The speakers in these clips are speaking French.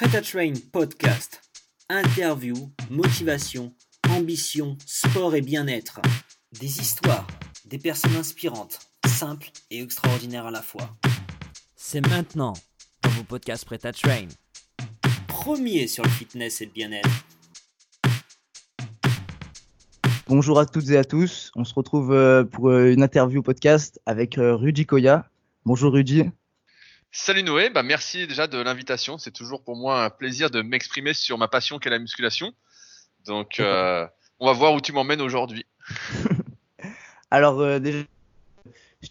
Prêt à Train podcast. Interview, motivation, ambition, sport et bien-être. Des histoires, des personnes inspirantes, simples et extraordinaires à la fois. C'est maintenant dans vos podcasts Prêt à Train. Premier sur le fitness et le bien-être. Bonjour à toutes et à tous. On se retrouve euh, pour euh, une interview podcast avec euh, Rudy Koya. Bonjour Rudy. Salut Noé, bah merci déjà de l'invitation. C'est toujours pour moi un plaisir de m'exprimer sur ma passion qu'est la musculation. Donc euh, on va voir où tu m'emmènes aujourd'hui. Alors euh, déjà,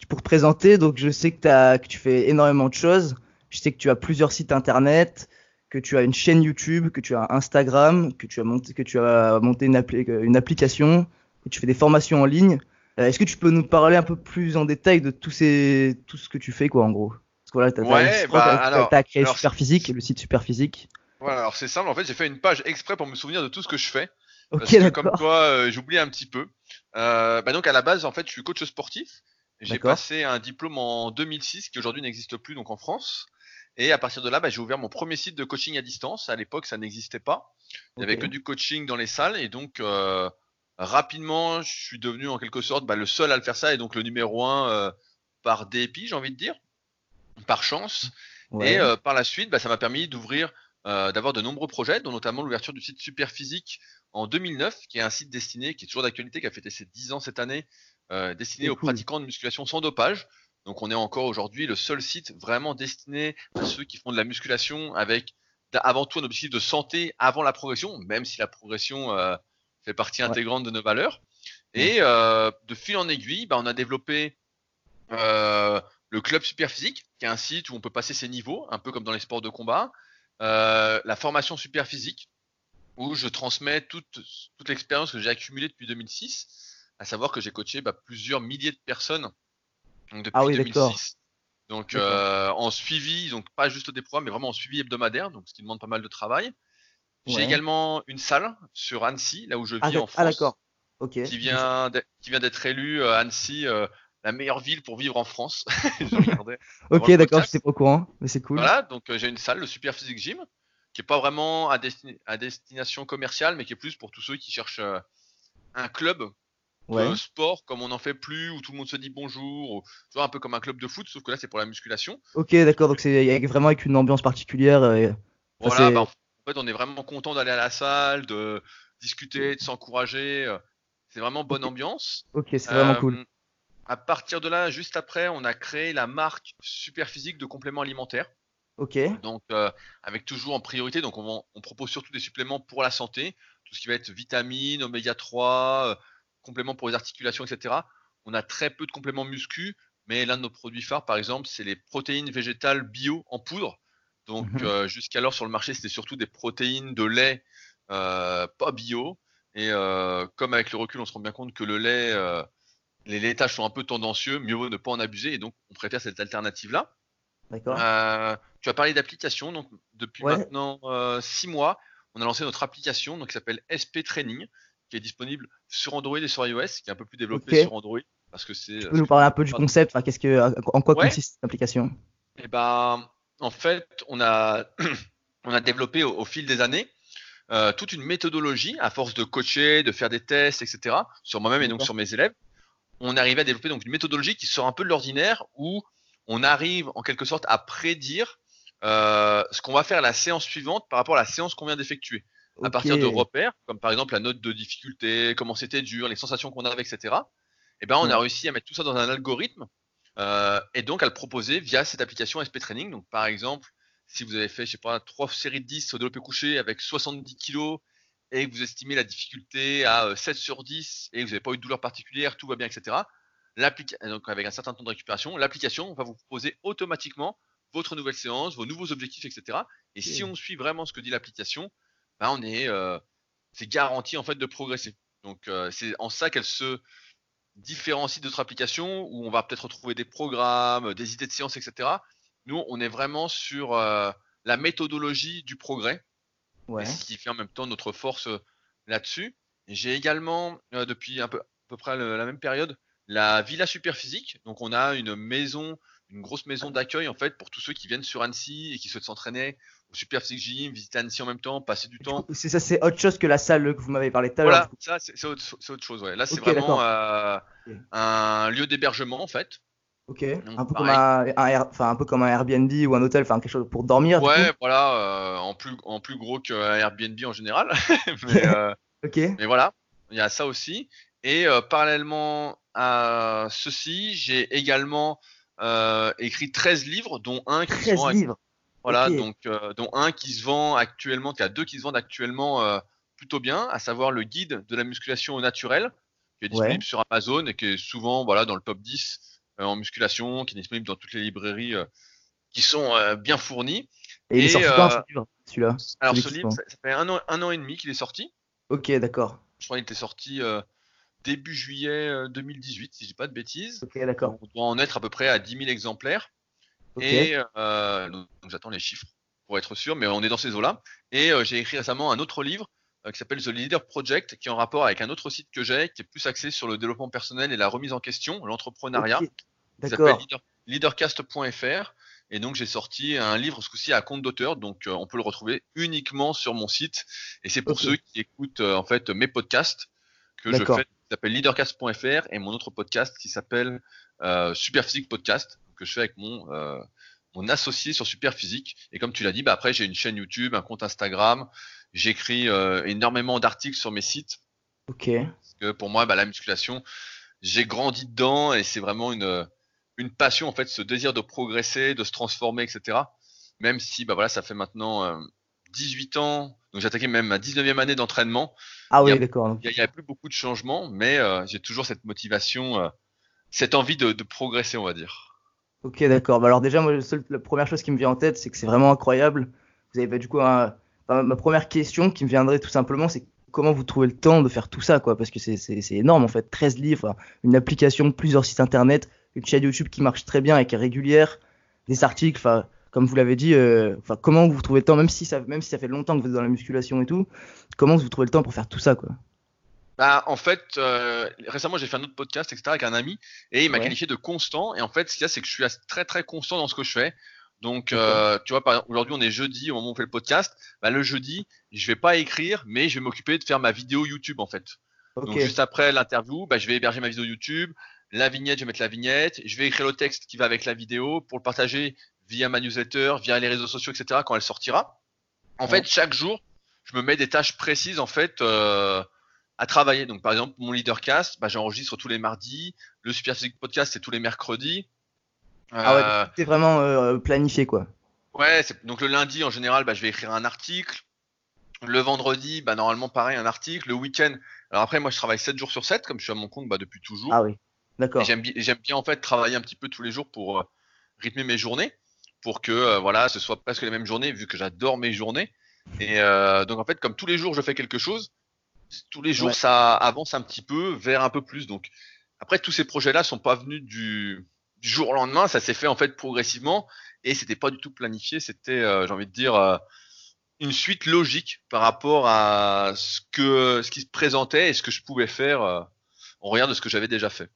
pour te présenter, donc je sais que, as, que tu fais énormément de choses. Je sais que tu as plusieurs sites internet, que tu as une chaîne YouTube, que tu as Instagram, que tu as monté, que tu as monté une, appli une application, que tu fais des formations en ligne. Euh, Est-ce que tu peux nous parler un peu plus en détail de tous ces, tout ce que tu fais, quoi, en gros? Parce que voilà, t'as ouais, bah, as, créé alors, Super Physique, le site Super Physique. Voilà, alors c'est simple. En fait, j'ai fait une page exprès pour me souvenir de tout ce que je fais. Ok, parce que, d'accord. comme toi, euh, j'oublie un petit peu. Euh, bah donc à la base, en fait, je suis coach sportif. J'ai passé un diplôme en 2006 qui aujourd'hui n'existe plus donc en France. Et à partir de là, bah, j'ai ouvert mon premier site de coaching à distance. À l'époque, ça n'existait pas. Il n'y avait que du coaching dans les salles. Et donc, euh, rapidement, je suis devenu en quelque sorte bah, le seul à le faire ça. Et donc, le numéro un euh, par dépit, j'ai envie de dire, par chance. Ouais. Et euh, par la suite, bah, ça m'a permis d'ouvrir, euh, d'avoir de nombreux projets, dont notamment l'ouverture du site Superphysique en 2009, qui est un site destiné, qui est toujours d'actualité, qui a fêté ses 10 ans cette année, euh, destiné aux pratiquants de musculation sans dopage. Donc on est encore aujourd'hui le seul site vraiment destiné à ceux qui font de la musculation avec avant tout un objectif de santé avant la progression, même si la progression fait partie Ouais. intégrante de nos valeurs. Et de fil en aiguille, bah, on a développé euh, le club Superphysique, qui est un site où on peut passer ses niveaux, un peu comme dans les sports de combat. Euh, la formation Superphysique, où je transmets toute, toute l'expérience que j'ai accumulée depuis 2006, à savoir que j'ai coaché bah, plusieurs milliers de personnes donc, depuis Ah oui, d'accord. 2006. Donc D'accord. euh, en suivi, donc pas juste des programmes, mais vraiment en suivi hebdomadaire, donc ce qui demande pas mal de travail. J'ai Ouais. également une salle sur Annecy, là où je vis Ah, en France ah, d'accord. Ok. qui vient d'être- qui vient d'être élu euh, Annecy euh, la meilleure ville pour vivre en France. Je. Ok, d'accord, podcast. j'étais pas au courant, mais c'est cool. Voilà, donc euh, j'ai une salle, le Super Physique Gym, qui est pas vraiment à, desti- à destination commerciale, mais qui est plus pour tous ceux qui cherchent euh, un club Ouais. de sport comme on n'en fait plus, où tout le monde se dit bonjour, ou, tu vois, un peu comme un club de foot, sauf que là c'est pour la musculation. Ok, d'accord, donc c'est vraiment avec une ambiance particulière. euh, Voilà, bah, en fait on est vraiment content d'aller à la salle, de discuter, de s'encourager. C'est vraiment bonne ambiance. Ok, c'est vraiment cool. À partir de là, juste après, on a créé la marque Super Physique de compléments alimentaires. Ok, Donc, euh, avec toujours en priorité, donc on, propose surtout des suppléments pour la santé, tout ce qui va être vitamines, oméga 3, euh, compléments pour les articulations, etc. On a très peu de compléments muscu, mais l'un de nos produits phares, par exemple, c'est les protéines végétales bio en poudre. Donc, Mhm. euh, jusqu'alors sur le marché, c'était surtout des protéines de lait pas bio. Et comme avec le recul, on se rend bien compte que le lait, les laitages sont un peu tendancieux, mieux vaut ne pas en abuser, et donc on préfère cette alternative-là. d'accord. Euh, tu as parlé d'application, donc depuis Ouais. maintenant euh, six mois, on a lancé notre application donc, qui s'appelle SP Training, qui est disponible sur Android et sur iOS, qui est un peu plus développée sur Android. Parce que c'est. Tu peux nous parler un peu du concept, enfin, qu'est-ce que, en quoi Ouais. consiste cette application? Et ben, en fait, on a, on a développé au, au fil des années euh, toute une méthodologie à force de coacher, de faire des tests, etc. Sur moi-même et donc sur mes élèves. On arrivait à développer donc une méthodologie qui sort un peu de l'ordinaire où on arrive en quelque sorte à prédire euh, ce qu'on va faire la séance suivante par rapport à la séance qu'on vient d'effectuer. À partir de repères, comme par exemple la note de difficulté, comment c'était dur, les sensations qu'on avait, etc. Et ben, on Ouais. a réussi à mettre tout ça dans un algorithme euh, et donc à le proposer via cette application SP Training. Donc par exemple, si vous avez fait, je sais pas, trois séries de 10 au développé couché avec 70 kilos et que vous estimez la difficulté à euh, 7 sur 10 et que vous n'avez pas eu de douleur particulière, tout va bien, etc. Donc avec un certain temps de récupération, l'application va vous proposer automatiquement votre nouvelle séance, vos nouveaux objectifs, etc. Et si on suit vraiment ce que dit l'application, ben on est, euh, c'est garanti en fait de progresser. Donc euh, c'est en ça qu'elle se différencie d'autres applications où on va peut-être retrouver des programmes, des idées de séance, etc. Nous, on est vraiment sur euh, la méthodologie du progrès, Ouais. et ce qui fait en même temps notre force euh, là-dessus. J'ai également, euh, depuis un peu, à peu près le- la même période, la Villa Superphysique. Donc, on a une maison une grosse maison d'accueil en fait pour tous ceux qui viennent sur Annecy et qui souhaitent s'entraîner au Super Physique Gym, visiter Annecy en même temps, passer du temps. C'est ça, c'est autre chose que la salle que vous m'avez parlé tout à l'heure. Voilà, ça c'est autre, autre chose. Ouais. Là, c'est vraiment euh, un lieu d'hébergement en fait. Ok. Donc, Un peu, comme un, un Air- enfin, un peu comme un Airbnb ou un hôtel, enfin quelque chose pour dormir. Ouais, voilà, euh, en plus en plus gros qu'un Airbnb en général. mais, euh, Ok. mais voilà, il y a ça aussi. Et euh, parallèlement à ceci, j'ai également écrit 13 livres, dont un qui se 13 vend livres. Voilà, Ok. donc euh, dont un qui se vend actuellement, il y a deux qui se vendent actuellement plutôt bien, à savoir le guide de la musculation au naturel, qui est disponible Ouais. sur Amazon et qui est souvent voilà dans le top 10 euh, en musculation, qui est disponible dans toutes les librairies euh, qui sont euh, bien fournies. Et il est Et, sorti quand euh, ce livre, celui-là Alors ce livre, ça, ça fait un an, un an et demi qu'il est sorti. Ok, d'accord. Je crois qu'il était sorti euh, début juillet euh, 2018, si je dis pas de bêtises. Ok, d'accord. On doit en être à peu près à 10 000 exemplaires. Ok. Et euh, donc, j'attends les chiffres pour être sûr, mais on est dans ces eaux-là. Et euh, j'ai écrit récemment un autre livre euh, qui s'appelle The Leader Project, qui est en rapport avec un autre site que j'ai, qui est plus axé sur le développement personnel et la remise en question, l'entrepreneuriat, D'accord. leader- leadercast.fr. Et donc j'ai sorti un livre ce coup-ci à compte d'auteur, donc euh, on peut le retrouver uniquement sur mon site. Et c'est pour ceux qui écoutent euh, en fait mes podcasts que je fais, qui s'appelle leadercast.fr et mon autre podcast qui s'appelle euh, Superphysique Podcast que je fais avec mon euh, mon associé sur Superphysique. Et comme tu l'as dit, bah après j'ai une chaîne YouTube, un compte Instagram, j'écris énormément d'articles sur mes sites Ok. parce que pour moi, bah, la musculation, j'ai grandi dedans et c'est vraiment une, une passion, en fait, ce désir de progresser, de se transformer, etc. Même si, bah voilà, ça fait maintenant euh, 18 ans, donc j'ai attaqué même ma 19e année d'entraînement. Ah oui, a- d'accord. Il n'y a, plus beaucoup de changements, mais euh, j'ai toujours cette motivation, euh, cette envie de, de progresser, on va dire. Ok, d'accord. Bah alors déjà, moi, seul- la première chose qui me vient en tête, c'est que c'est vraiment incroyable. Vous avez bah, du coup un- enfin, ma première question qui me viendrait tout simplement, c'est comment vous trouvez le temps de faire tout ça, quoi? Parce que c'est énorme en fait. 13 livres, une application, plusieurs sites internet, une chaîne YouTube qui marche très bien et qui est régulière, des articles, enfin, comme vous l'avez dit, euh, comment vous trouvez le temps, même si ça, même si ça fait longtemps que vous êtes dans la musculation et tout, comment vous trouvez le temps pour faire tout ça, quoi? Bah, en fait, euh, récemment, j'ai fait un autre podcast, etc., avec un ami, et il m'a Ouais. qualifié de constant. Et en fait, ce qu'il y a, c'est que je suis très, très constant dans ce que je fais. Donc, euh, tu vois, par exemple, aujourd'hui, on est jeudi, au moment où on fait le podcast. Bah, le jeudi, je vais pas écrire, mais je vais m'occuper de faire ma vidéo YouTube, en fait. Ok, Donc, juste après l'interview, bah, je vais héberger ma vidéo YouTube. La vignette, je vais mettre la vignette. Je vais écrire le texte qui va avec la vidéo pour le partager via ma newsletter, via les réseaux sociaux, etc., quand elle sortira. En Ouais. fait, chaque jour, je me mets des tâches précises, en fait, euh, à travailler. Donc, par exemple, mon leadercast, bah, j'enregistre tous les mardis. Le Super Physique Podcast, c'est tous les mercredis. ah ouais, Euh, c'est vraiment euh, planifié, quoi. Ouais, donc le lundi en général, bah, je vais écrire un article. Le vendredi, bah, normalement pareil, un article. Le week-end, alors après moi je travaille 7 jours sur 7 comme je suis à mon compte bah, depuis toujours. Ah oui, d'accord. j'aime bi- j'aime bien en fait travailler un petit peu tous les jours pour euh, rythmer mes journées, pour que euh, voilà, ce soit presque les mêmes journées vu que j'adore mes journées. Et euh, donc en fait comme tous les jours je fais quelque chose, tous les jours Ouais. ça avance un petit peu vers un peu plus. Donc après tous ces projets-là sont pas venus du, du jour au lendemain, ça s'est fait en fait progressivement et c'était pas du tout planifié, c'était j'ai envie de dire une suite logique par rapport à ce que ce qui se présentait et ce que je pouvais faire euh, en regard de ce que j'avais déjà fait.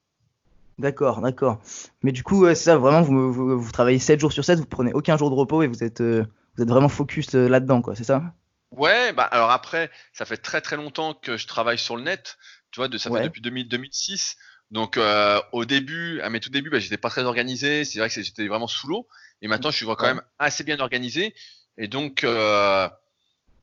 D'accord, d'accord. Mais du coup, ouais, c'est ça, vraiment, vous, vous, vous travaillez 7 jours sur 7, vous prenez aucun jour de repos et vous êtes, euh, vous êtes vraiment focus euh, là-dedans, quoi, c'est ça? Ouais, bah alors après, ça fait très très longtemps que je travaille sur le net, tu vois, de, ça Ouais. fait depuis 2000, 2006. Donc euh, au début, à mes tout débuts, bah, j'étais pas très organisé, c'est vrai que j'étais vraiment sous l'eau. Et maintenant, je suis quand même assez bien organisé. Et donc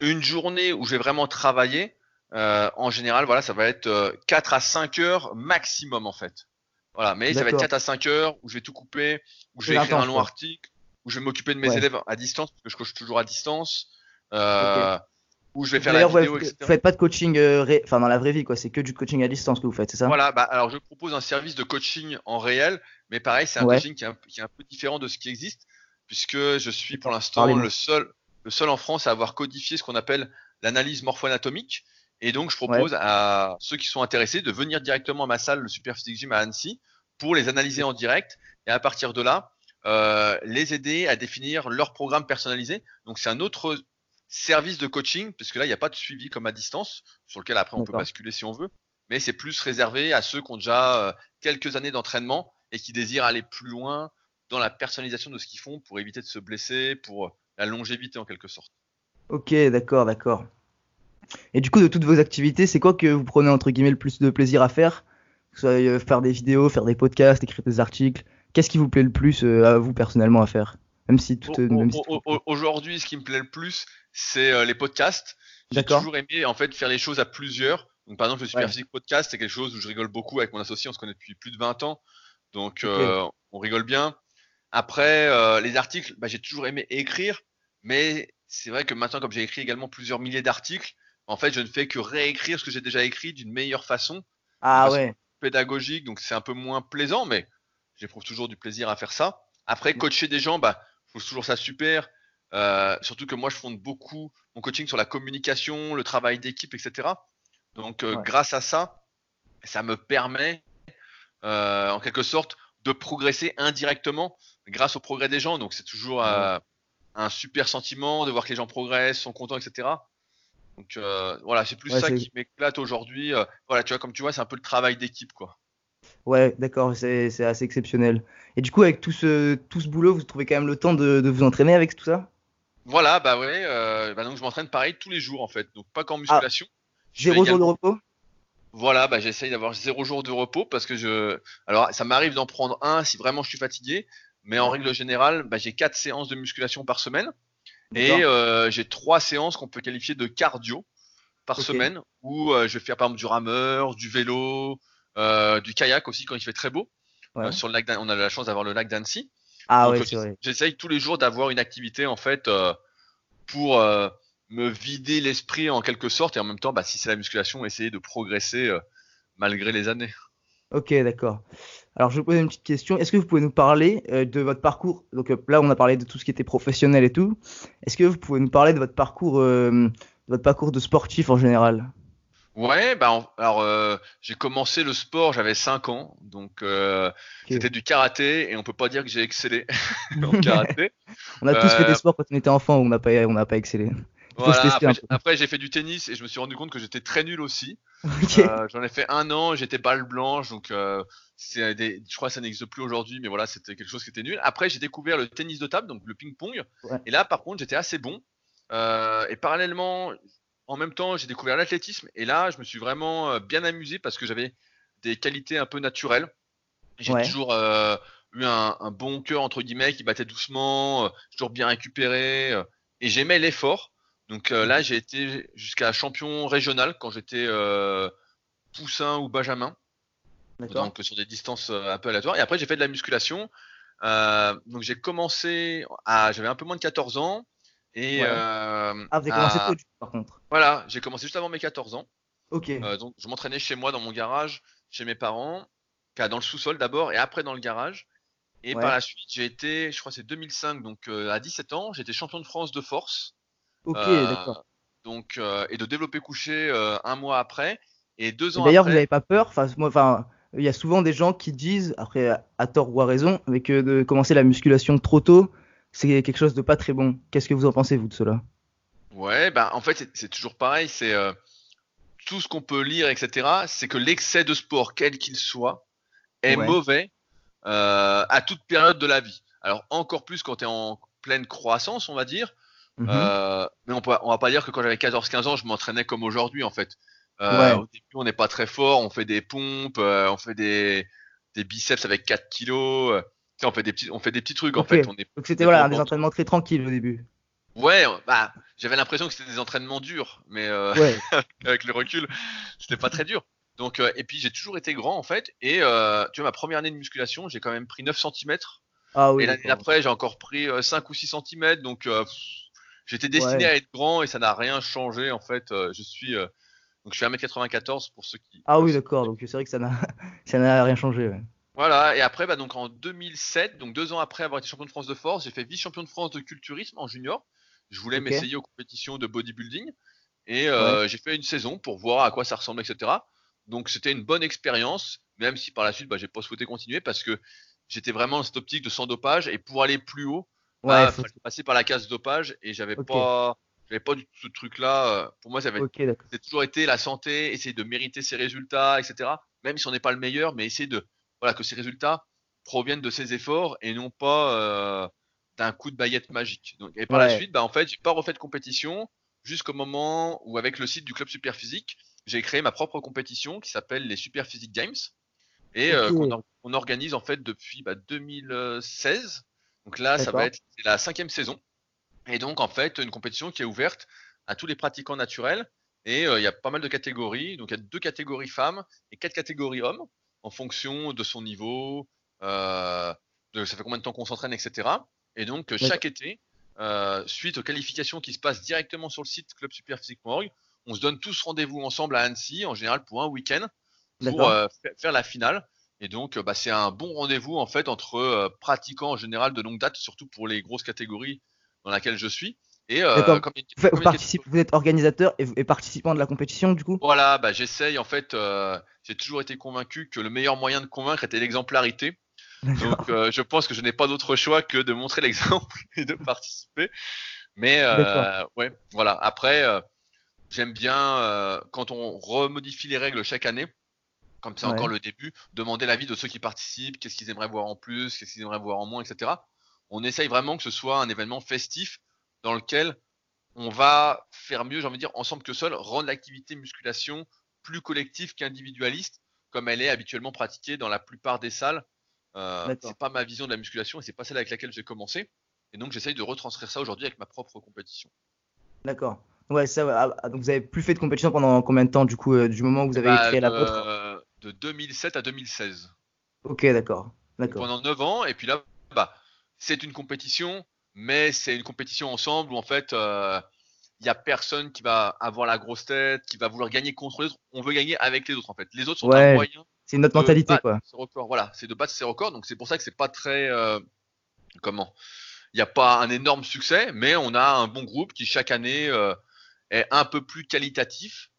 une journée où je vais vraiment travailler, euh, en général, voilà, ça va être euh, 4 à 5 heures maximum en fait. Voilà, mais ça va être D'accord. 4 à 5 heures où je vais tout couper, où je vais écrire un long quoi. article, où je vais m'occuper de mes Ouais. élèves à distance, parce que je coach toujours à distance. Euh, où je vais faire la ouais, vidéo, vous, etc. vous faites pas de coaching, euh, ré- enfin dans la vraie vie, quoi, c'est que du coaching à distance que vous faites, c'est ça? Voilà, bah, alors je propose un service de coaching en réel, mais pareil, c'est un Ouais. coaching qui est, un, qui est un peu différent de ce qui existe, puisque je suis pour l'instant le seul, le seul en France à avoir codifié ce qu'on appelle l'analyse morpho-anatomique. Et donc, je propose à ceux qui sont intéressés de venir directement à ma salle, le Super Physique Gym à Annecy, pour les analyser en direct et à partir de là, euh, les aider à définir leur programme personnalisé. Donc, c'est un autre service de coaching, puisque là, il n'y a pas de suivi comme à distance, sur lequel après on peut basculer si on veut, mais c'est plus réservé à ceux qui ont déjà euh, quelques années d'entraînement et qui désirent aller plus loin dans la personnalisation de ce qu'ils font pour éviter de se blesser, pour la longévité en quelque sorte. Ok, d'accord, d'accord. Et du coup, de toutes vos activités, c'est quoi que vous prenez entre guillemets le plus de plaisir à faire? Que ce soit euh, faire des vidéos, faire des podcasts, écrire des articles. Qu'est-ce qui vous plaît le plus euh, à vous personnellement à faire? Même si tout. Si Aujourd'hui, ce qui me plaît le plus, c'est euh, les podcasts. J'ai toujours aimé en fait faire les choses à plusieurs. Donc par exemple, le Ouais. Superphysique Podcast, c'est quelque chose où je rigole beaucoup avec mon associé. On se connaît depuis plus de 20 ans, donc on rigole bien. Après, les articles, bah, j'ai toujours aimé écrire, mais c'est vrai que maintenant, comme j'ai écrit également plusieurs milliers d'articles, en fait, je ne fais que réécrire ce que j'ai déjà écrit d'une meilleure façon, Ah ouais. pédagogique, donc c'est un peu moins plaisant, mais j'éprouve toujours du plaisir à faire ça. Après, coacher des gens, bah, je trouve toujours ça super. Euh, surtout que moi, je fonde beaucoup mon coaching sur la communication, le travail d'équipe, etc. Donc, euh, Ouais. grâce à ça, ça me permet, euh, en quelque sorte, de progresser indirectement grâce au progrès des gens. Donc, c'est toujours euh, un super sentiment de voir que les gens progressent, sont contents, etc. Donc, euh, voilà, c'est plus Ouais, ça qui m'éclate aujourd'hui. Euh, voilà, tu vois, comme tu vois, c'est un peu le travail d'équipe, quoi. Ouais, d'accord, c'est assez exceptionnel. Et du coup, avec tout ce, tout ce boulot, vous trouvez quand même le temps de, de vous entraîner avec tout ça? Voilà, bah ouais, euh, bah donc je m'entraîne pareil tous les jours en fait, donc pas qu'en musculation. Fais Zéro jour de repos? Voilà, bah j'essaye d'avoir zéro jour de repos parce que je, alors ça m'arrive d'en prendre un si vraiment je suis fatigué, mais en règle générale, bah, j'ai quatre séances de musculation par semaine et euh, j'ai trois séances qu'on peut qualifier de cardio par semaine où euh, je vais faire par exemple du rameur, du vélo, euh, du kayak aussi quand il fait très beau. Ouais. Sur le lac, on a la chance d'avoir le lac d'Annecy. Ah Donc, ouais. J'essaye tous les jours d'avoir une activité en fait pour me vider l'esprit en quelque sorte et en même temps, bah, si c'est la musculation, essayer de progresser malgré les années. Ok, d'accord. Alors, je vais vous poser une petite question. Est-ce que vous pouvez nous parler euh, de votre parcours? Donc euh, là, on a parlé de tout ce qui était professionnel et tout. Est-ce que vous pouvez nous parler de votre parcours, euh, de votre parcours de sportif en général? Ouais, bah alors j'ai commencé le sport, j'avais 5 ans, donc c'était du karaté et on peut pas dire que j'ai excellé en karaté. On a tous fait des sports quand on était enfant où on n'a pas, on n'a pas excellé. Voilà, après, j'ai- peu. après, j'ai fait du tennis et je me suis rendu compte que j'étais très nul aussi. Euh, J'en ai fait un an, j'étais balle blanche, donc euh, des, je crois que ça n'existe plus aujourd'hui, mais voilà, c'était quelque chose qui était nul. Après, j'ai découvert le tennis de table, donc le ping-pong, Ouais. et là, par contre, j'étais assez bon. Euh, et parallèlement, en même temps, j'ai découvert l'athlétisme, et là, je me suis vraiment euh, bien amusé parce que j'avais des qualités un peu naturelles. J'ai Ouais. toujours eu un, un bon cœur entre guillemets qui battait doucement, toujours bien récupéré, et j'aimais l'effort. Donc euh, là, j'ai été jusqu'à champion régional quand j'étais euh, poussin ou benjamin, donc sur des distances euh, un peu aléatoires. Et après, j'ai fait de la musculation. Donc j'ai commencé à, j'avais un peu moins de 14 ans. Et Ouais. Ah, vous avez commencé à- tôt, par contre. voilà, j'ai commencé juste avant mes 14 ans. Ok. Donc je m'entraînais chez moi dans mon garage, chez mes parents, dans le sous-sol d'abord et après dans le garage. Et Ouais. par la suite, j'ai été, je crois que c'est 2005, donc euh, à 17 ans, j'étais champion de France de force. Ok, Euh, d'accord. Donc euh, et de développer couché euh, un mois après et deux ans D'ailleurs, vous n'avez pas peur? Enfin, il y a souvent des gens qui disent, après, à- tort ou à raison, mais que de commencer la musculation trop tôt, c'est quelque chose de pas très bon. Qu'est-ce que vous en pensez, vous, de cela? Ouais, bah en fait c'est- c'est toujours pareil, c'est euh, tout ce qu'on peut lire, etc. C'est que l'excès de sport, quel qu'il soit, est Ouais. mauvais euh, à toute période de la vie. Alors encore plus quand tu es en pleine croissance, on va dire. Mhm. Euh, mais on, peut, on va pas dire que quand j'avais 14-15 ans, je m'entraînais comme aujourd'hui en fait. Euh, Ouais. Au début, on n'est pas très fort, on fait des pompes, euh, on fait des, des biceps avec 4 kilos. on fait des petits, on fait des petits trucs en fait. On est, Donc c'était voilà, des entraînements très tranquilles au début. Ouais, bah, j'avais l'impression que c'était des entraînements durs, mais euh, Ouais. avec le recul, c'était pas très dur. Donc, euh, et puis j'ai toujours été grand en fait. Et euh, tu vois, ma première année de musculation, j'ai quand même pris 9 cm. Ah oui. et l'année d'après, j'ai encore pris euh, 5 ou 6 cm. Donc, pff, j'étais destiné Ouais. à être grand et ça n'a rien changé en fait. Euh, je suis, euh, donc je suis 1m94 pour ceux qui. Ah oui, d'accord. Donc c'est vrai que ça n'a, ça n'a rien changé. ouais. Voilà. Et après, bah, donc en 2007, donc deux ans après avoir été champion de France de force, j'ai fait vice-champion de France de culturisme en junior. Je voulais m'essayer aux compétitions de bodybuilding. Et euh, j'ai fait une saison pour voir à quoi ça ressemblait, etc. Donc c'était une bonne expérience, même si par la suite, bah, j'ai pas souhaité continuer parce que j'étais vraiment dans cette optique de sans dopage et pour aller plus haut, Ouais, bah, faut- fallait passer par la case dopage et j'avais Ok. pas, j'avais pas du tout ce truc-là. euh, Pour moi, ça avait Ok, d'accord. c'est toujours été la santé, essayer de mériter ses résultats, etc. Même si on n'est pas le meilleur, mais essayer de, voilà, que ces résultats proviennent de ses efforts et non pas euh, d'un coup de baguette magique. Donc, et par la suite, bah, en fait, j'ai pas refait de compétition jusqu'au moment où, avec le site du club Superphysique, j'ai créé ma propre compétition qui s'appelle les Superphysique Games et euh, Ok. qu'on or- on organise en fait depuis bah, 2016. Donc là, ça va être la cinquième saison. Et donc, en fait, une compétition qui est ouverte à tous les pratiquants naturels. Et euh, il y a pas mal de catégories. Donc, il y a deux catégories femmes et quatre catégories hommes en fonction de son niveau, euh, de ça fait combien de temps qu'on s'entraîne, etc. Et donc, euh, chaque été, euh, suite aux qualifications qui se passent directement sur le site clubsuperphysique.org, on se donne tous rendez-vous ensemble à Annecy, en général pour un week-end, pour faire la finale. Et donc, euh, bah, c'est un bon rendez-vous en fait entre euh, pratiquants en général de longue date, surtout pour les grosses catégories dans laquelle je suis. Et euh, comme Vous, comme vous êtes organisateur et, et participant de la compétition du coup? Voilà, bah, j'essaye en fait. euh, j'ai toujours été convaincu que le meilleur moyen de convaincre était l'exemplarité. Donc, je pense que je n'ai pas d'autre choix que de montrer l'exemple et de participer. Mais ouais, voilà. Après, j'aime bien quand on remodifie les règles chaque année, comme c'est Ouais. encore le début, demander l'avis de ceux qui participent, qu'est-ce qu'ils aimeraient voir en plus, qu'est-ce qu'ils aimeraient voir en moins, etc. On essaye vraiment que ce soit un événement festif dans lequel on va faire mieux, j'ai envie de dire, ensemble que seul, rendre l'activité musculation plus collective qu'individualiste, comme elle est habituellement pratiquée dans la plupart des salles. Euh, c'est pas ma vision de la musculation et c'est pas celle avec laquelle j'ai commencé. Et donc j'essaye de retranscrire ça aujourd'hui avec ma propre compétition. D'accord. Ouais, ça. Ah, ah, donc vous avez plus fait de compétition pendant combien de temps du coup, euh, du moment où vous avez Bah, créé la de, vôtre? De 2007 à 2016. Ok, d'accord. Pendant 9 ans, et puis là, bah, c'est une compétition, mais c'est une compétition ensemble où en fait, euh, il y a personne qui va avoir la grosse tête, qui va vouloir gagner contre les autres. On veut gagner avec les autres en fait. Les autres sont Ouais, un moyen C'est de mentalité quoi. ses records. Voilà, c'est de battre ses records. Donc c'est pour ça que c'est pas très euh, comment? Il n'y a pas un énorme succès, mais on a un bon groupe qui chaque année euh, est un peu plus qualitatif,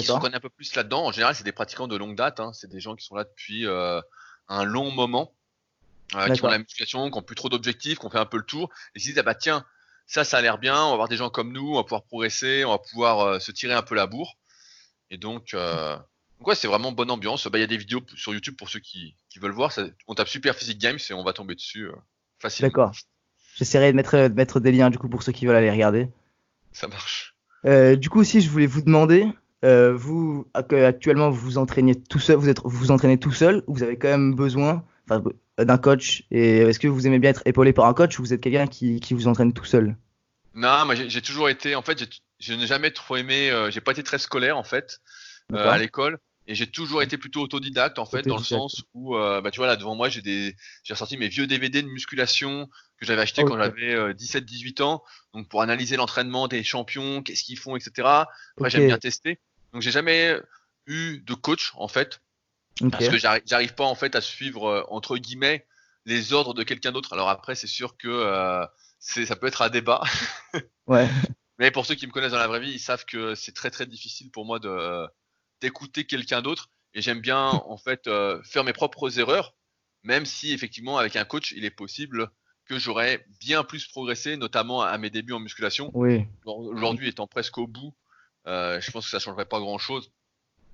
qui se reconnaît un peu plus là-dedans. En général, c'est des pratiquants de longue date. hein. C'est des gens qui sont là depuis euh, un long moment, euh, qui de la musculation, qui ont plus trop d'objectifs, qui ont fait un peu le tour, et qui se disent ah bah tiens, ça, ça a l'air bien. On va avoir des gens comme nous, on va pouvoir progresser, on va pouvoir euh, se tirer un peu la bourre. Et donc, euh, donc ouais, c'est vraiment bonne ambiance. Bah, il y a des vidéos sur YouTube pour ceux qui, qui veulent voir. Ça- on tape Super Physique Games et on va tomber dessus euh, facilement. D'accord. J'essaierai de mettre, de mettre des liens du coup pour ceux qui veulent aller regarder. Ça marche. Euh, du coup aussi, je voulais vous demander, euh, vous ac- actuellement vous vous entraînez tout seul, vous êtes vous vous entraînez tout seul ou vous avez quand même besoin, euh, d'un coach? Et est-ce que vous aimez bien être épaulé par un coach ou vous êtes quelqu'un qui, qui vous entraîne tout seul? Non, moi j'ai toujours été. En fait, je n'ai jamais trop aimé. euh, j'ai pas été très scolaire en fait euh, à l'école. Et j'ai toujours été plutôt autodidacte en fait, dans le sens où, euh, bah, tu vois, là devant moi, j'ai des, j'ai ressorti mes vieux DVD de musculation que j'avais acheté quand j'avais euh, 17-18 ans, donc pour analyser l'entraînement des champions, qu'est-ce qu'ils font, etc. Après, j'aime bien tester. Donc, j'ai jamais eu de coach en fait, parce que j'arrive pas en fait à suivre euh, entre guillemets les ordres de quelqu'un d'autre. Alors après, c'est sûr que euh, ça peut être un débat. Ouais. Mais pour ceux qui me connaissent dans la vraie vie, ils savent que c'est très très difficile pour moi de d'écouter quelqu'un d'autre. Et j'aime bien en fait euh, faire mes propres erreurs, même si effectivement avec un coach, il est possible que j'aurais bien plus progressé, notamment à mes débuts en musculation. Oui. Aujourd'hui, étant presque au bout, euh, je pense que ça changerait pas grand chose.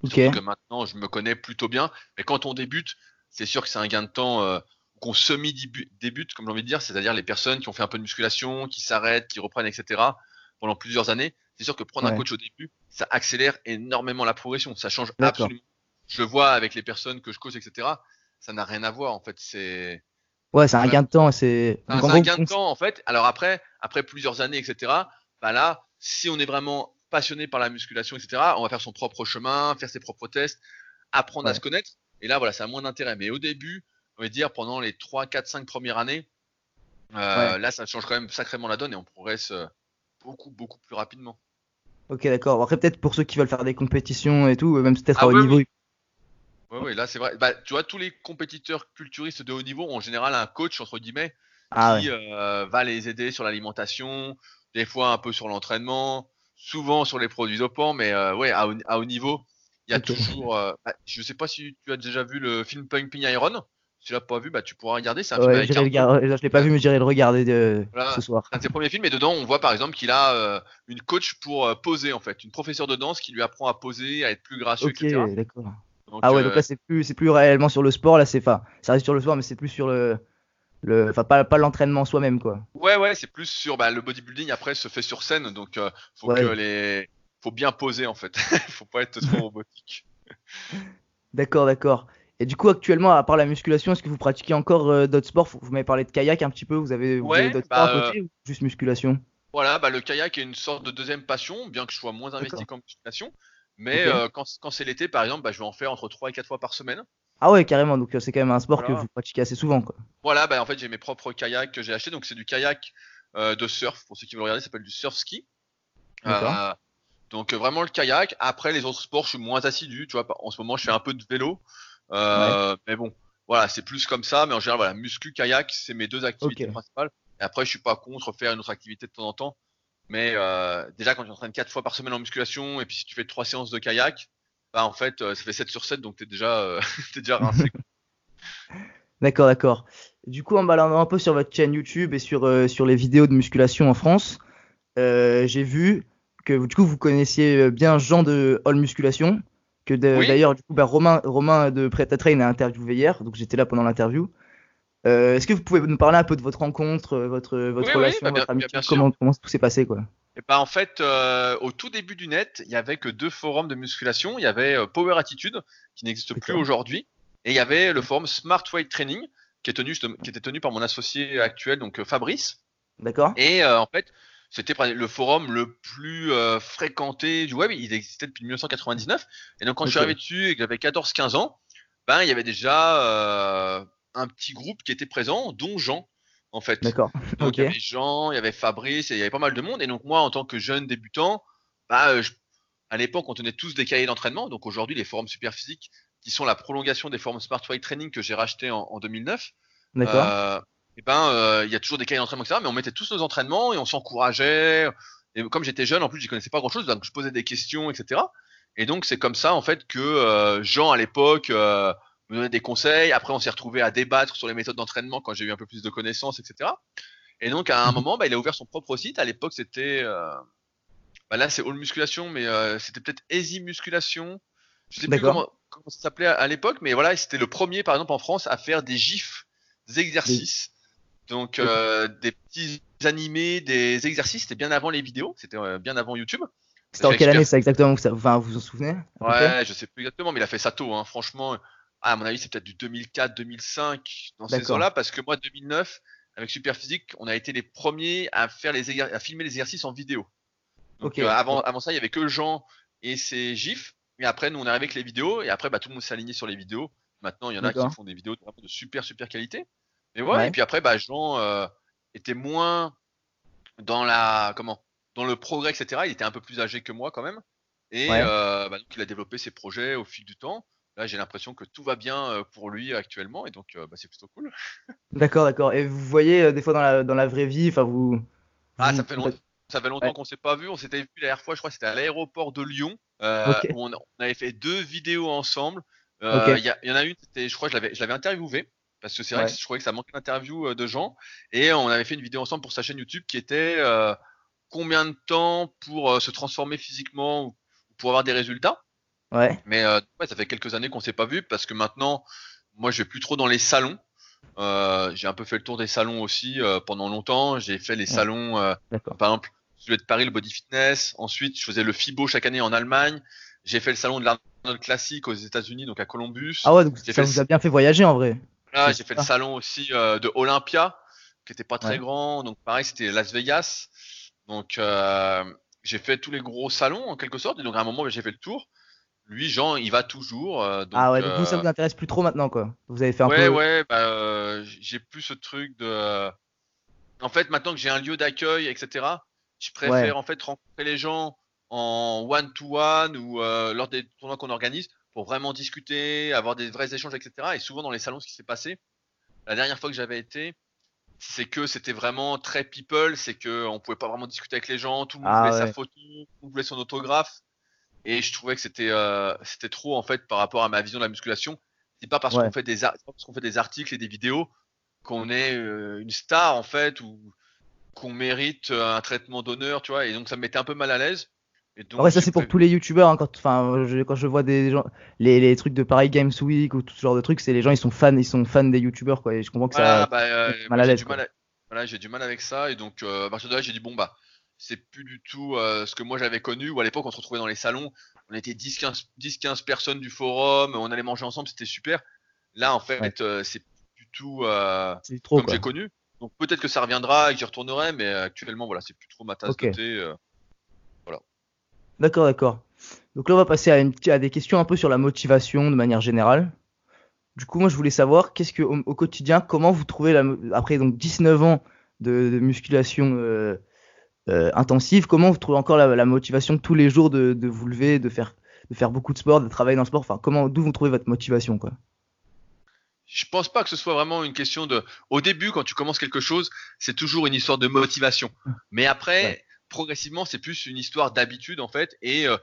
Ok. Surtout que maintenant, je me connais plutôt bien. Mais quand on débute, c'est sûr que c'est un gain de temps euh, qu'on semi-débute, comme j'ai envie de dire, c'est-à-dire les personnes qui ont fait un peu de musculation, qui s'arrêtent, qui reprennent, etc. pendant plusieurs années. C'est sûr que prendre un coach au début, ça accélère énormément la progression. Ça change absolument. Je le vois avec les personnes que je coach, etc. Ça n'a rien à voir, en fait. C'est Ouais, c'est un gain de temps. C'est un, gain de temps, en fait. Alors après, après plusieurs années, etc. Bah là, si on est vraiment passionné par la musculation, etc., on va faire son propre chemin, faire ses propres tests, apprendre à se connaître. Et là, voilà, ça a moins d'intérêt. Mais au début, on va dire pendant les 3, 4, 5 premières années, euh, Ouais. là, ça change quand même sacrément la donne et on progresse euh, beaucoup, beaucoup plus rapidement. Ok, d'accord. Après, peut-être pour ceux qui veulent faire des compétitions et tout, euh, même peut-être Ah à haut oui, niveau. Ouais, ouais, là, c'est vrai. Bah, tu vois, tous les compétiteurs culturistes de haut niveau ont en général un coach, entre guillemets, Ah qui ouais. euh, va les aider sur l'alimentation, des fois un peu sur l'entraînement, souvent sur les produits dopants, mais euh, ouais, à haut, à haut niveau, il y a toujours. euh, bah, je sais pas si tu as déjà vu le film Pumping Iron. Si tu l'as pas vu, bah tu pourras regarder. C'est un film avec Je l'ai pas vu, mais j'irai le regarder de... Voilà. ce soir. C'est un de ses premiers films et dedans on voit par exemple qu'il a euh, une coach pour euh, poser en fait, une professeure de danse qui lui apprend à poser, à être plus gracieux, Ok, etc. Donc, Ah ouais, donc là c'est plus c'est plus réellement sur le sport, là c'est enfin ça reste sur le sport mais c'est plus sur le le enfin pas pas l'entraînement soi-même quoi. Ouais, ouais, c'est plus sur bah, le bodybuilding après se fait sur scène, donc euh, faut Ouais. que les, faut bien poser en fait, faut pas être trop robotique. D'accord, d'accord. Et du coup actuellement à part la musculation, est-ce que vous pratiquez encore euh, d'autres sports? Vous m'avez parlé de kayak un petit peu, vous avez, vous Ouais, avez d'autres bah, sports à côté ou juste musculation? Voilà, bah, le kayak est une sorte de deuxième passion, bien que je sois moins investi qu'en musculation. Mais euh, quand c'est l'été, par exemple, bah, je vais en faire entre 3 et 4 fois par semaine. Ah ouais, carrément, donc euh, c'est quand même un sport Voilà. que vous pratiquez assez souvent quoi. Voilà, bah, en fait, j'ai mes propres kayaks que j'ai achetés. Donc, c'est du kayak euh, de surf. Pour ceux qui veulent regarder, ça s'appelle du surf ski. Euh, donc, euh, vraiment le kayak. Après, les autres sports, je suis moins assidu. Tu vois, en ce moment, je fais un peu de vélo. Euh, Mais bon, voilà, c'est plus comme ça. Mais en général, voilà, muscu, kayak, c'est mes deux activités principales. Et après, je suis pas contre faire une autre activité de temps en temps. Mais déjà, quand tu entraînes 4 fois par semaine en musculation, et puis si tu fais 3 séances de kayak, bah en fait, euh, ça fait 7 sur 7, donc t'es déjà, euh, t'es déjà rincé. D'accord, d'accord. Du coup, en baladant un peu sur votre chaîne YouTube et sur, euh, sur les vidéos de musculation en France, j'ai vu que du coup vous connaissiez bien Jean de All Musculation, que Oui. d'ailleurs du coup bah, Romain, Romain de Prêt à Train a interviewé hier, donc j'étais là pendant l'interview. Euh, Est-ce que vous pouvez nous parler un peu de votre rencontre, votre, votre Oui, oui, relation, bah, bien- votre amitié, bien comment, comment tout s'est passé quoi? Et bah en fait, euh, au tout début du net, il y avait que deux forums de musculation. Il y avait euh, Power Attitude, qui n'existe plus aujourd'hui, et il y avait le forum Smart Weight Training, qui, est tenu, justement- qui était tenu par mon associé actuel, donc euh, Fabrice. D'accord Et euh, en fait, c'était le forum le plus fréquenté du web. Il existait depuis 1999. Et donc, quand je suis arrivé dessus et que j'avais 14-15 ans, ben, il y avait déjà un petit groupe qui était présent, dont Jean, en fait. D'accord. Donc, il y avait Jean, il y avait Fabrice, et il y avait pas mal de monde. Et donc, moi, en tant que jeune débutant, bah, euh, je- à l'époque, on tenait tous des cahiers d'entraînement. Donc, aujourd'hui, les forums super physiques, qui sont la prolongation des forums Smart Weight Training que j'ai racheté en, en 2009, D'accord. euh, et ben, euh, il y a toujours des cahiers d'entraînement, etc. Mais on mettait tous nos entraînements et on s'encourageait. Et comme j'étais jeune, en plus, j'y connaissais pas grand chose, donc je posais des questions, etc. Et donc, c'est comme ça, en fait, que euh, Jean, à l'époque, me donnait des conseils. Après, on s'est retrouvé à débattre sur les méthodes d'entraînement quand j'ai eu un peu plus de connaissances, etc. Et donc, à un Mhm. moment, bah, il a ouvert son propre site. À l'époque, c'était. euh, bah, là, c'est All Musculation, mais euh, c'était peut-être Easy Musculation. Je sais plus comment, comment ça s'appelait à, à l'époque, mais voilà, c'était le premier, par exemple, en France, à faire des gifs, des exercices. Donc, euh, des petits animés, des exercices. C'était bien avant les vidéos. C'était euh, bien avant YouTube. C'était en quelle année ça exactement. Enfin, vous vous en souvenez Ouais, je sais plus exactement, mais il a fait ça tôt, hein. Franchement, à mon avis, c'est peut-être du 2004, 2005, dans ces ans-là, parce que moi, 2009, avec Superphysique, on a été les premiers à faire les à filmer les exercices en vidéo. Donc, euh, avant, avant ça, il y avait que Jean et ses gifs. Et après, nous, on est arrivé avec les vidéos. Et après, bah, tout le monde s'est aligné sur les vidéos. Maintenant, il y en a qui font des vidéos de super, super qualité. Et ouais, Ouais. et puis après, bah, Jean euh, était moins dans la, comment, dans le progrès, etc. Il était un peu plus âgé que moi quand même. Et Ouais. euh, bah, donc, il a développé ses projets au fil du temps. Là, j'ai l'impression que tout va bien euh, pour lui actuellement. Et donc, euh, bah, c'est plutôt cool. D'accord, d'accord. Et vous voyez euh, des fois dans la, dans la vraie vie, enfin vous. Ah, vous- ça fait longtemps. Ça fait longtemps Ouais. qu'on s'est pas vu. On s'était vu la dernière fois, je crois que c'était à l'aéroport de Lyon. Euh, où on, on avait fait deux vidéos ensemble. Euh, Il y, en a une, c'était, je crois, que je l'avais, je l'avais interviewé parce que c'est vrai Ouais. que je trouvais que ça manquait d'interview euh, de gens. Et on avait fait une vidéo ensemble pour sa chaîne YouTube qui était euh, combien de temps pour se transformer physiquement ou pour avoir des résultats. Ouais. Mais euh, ouais, ça fait quelques années qu'on s'est pas vu parce que maintenant, moi, je vais plus trop dans les salons. Euh, j'ai un peu fait le tour des salons aussi euh, pendant longtemps. J'ai fait les salons. par exemple, celui de Paris, le Body Fitness. Ensuite, je faisais le FIBO chaque année en Allemagne. J'ai fait le salon de l'Arnold Classic aux États-Unis, donc à Columbus. Ah ouais, donc ça fait vous a bien fait voyager en vrai. J'ai fait le salon aussi de Olympia, qui était pas très Ouais. grand. Donc pareil, c'était Las Vegas. Donc j'ai fait tous les gros salons en quelque sorte. Et donc à un moment, j'ai fait le tour. Lui, Jean, il va toujours. euh, donc, ah ouais, donc vous ça euh, vous intéresse plus trop maintenant quoi. Vous avez fait un ouais, peu. ouais, bah, euh, j'ai plus ce truc de. En fait, maintenant que j'ai un lieu d'accueil, etc., je préfère en fait rencontrer les gens en one-to-one ou euh, lors des tournois qu'on organise pour vraiment discuter, avoir des vrais échanges, etc. Et souvent dans les salons, ce qui s'est passé, la dernière fois que j'avais été, c'est que c'était vraiment très people, c'est que on pouvait pas vraiment discuter avec les gens, tout le monde Ah voulait sa ouais. photo, tout le monde voulait son autographe, et je trouvais que c'était euh, c'était trop en fait par rapport à ma vision de la musculation. C'est pas parce Ouais. qu'on fait des parce qu'on fait des articles et des vidéos qu'on est euh, une star en fait ou qu'on mérite euh, un traitement d'honneur, tu vois. Et donc ça me mettait un peu mal à l'aise. Donc, Après, ça, c'est pour tous les youtubeurs. hein, quand, enfin, je, quand je vois des gens, les, les trucs de Paris Games Week ou tout ce genre de trucs, c'est les gens, ils sont fans, ils sont fans des youtubeurs, quoi. Et je comprends que Voilà, ça. bah, euh, mal à l'aise, voilà, j'ai du mal avec ça et donc euh, à partir de là j'ai dit bon bah c'est plus du tout euh, ce que moi j'avais connu où à l'époque on se retrouvait dans les salons, on était 10 15 10 15 personnes du forum, on allait manger ensemble, c'était super. Là en fait Ouais. euh, c'est plus du tout euh, C'est trop, comme j'ai connu. Donc peut-être que ça reviendra et que j'y retournerai mais euh, actuellement voilà, c'est plus trop ma tasse de thé euh. D'accord, d'accord. Donc là, on va passer à, une, à des questions un peu sur la motivation de manière générale. Du coup, moi, je voulais savoir, qu'est-ce que, au, au quotidien, comment vous trouvez, la, après donc 19 ans de, de musculation euh, intensive, comment vous trouvez encore la, la motivation tous les jours de, de vous lever, de faire, de faire beaucoup de sport, de travailler dans le sport? Enfin, comment, d'où vous trouvez votre motivation, quoi? Je pense pas que ce soit vraiment une question de. Au début, quand tu commences quelque chose, c'est toujours une histoire de motivation. Mais après, Ouais. progressivement, c'est plus une histoire d'habitude en fait et euh,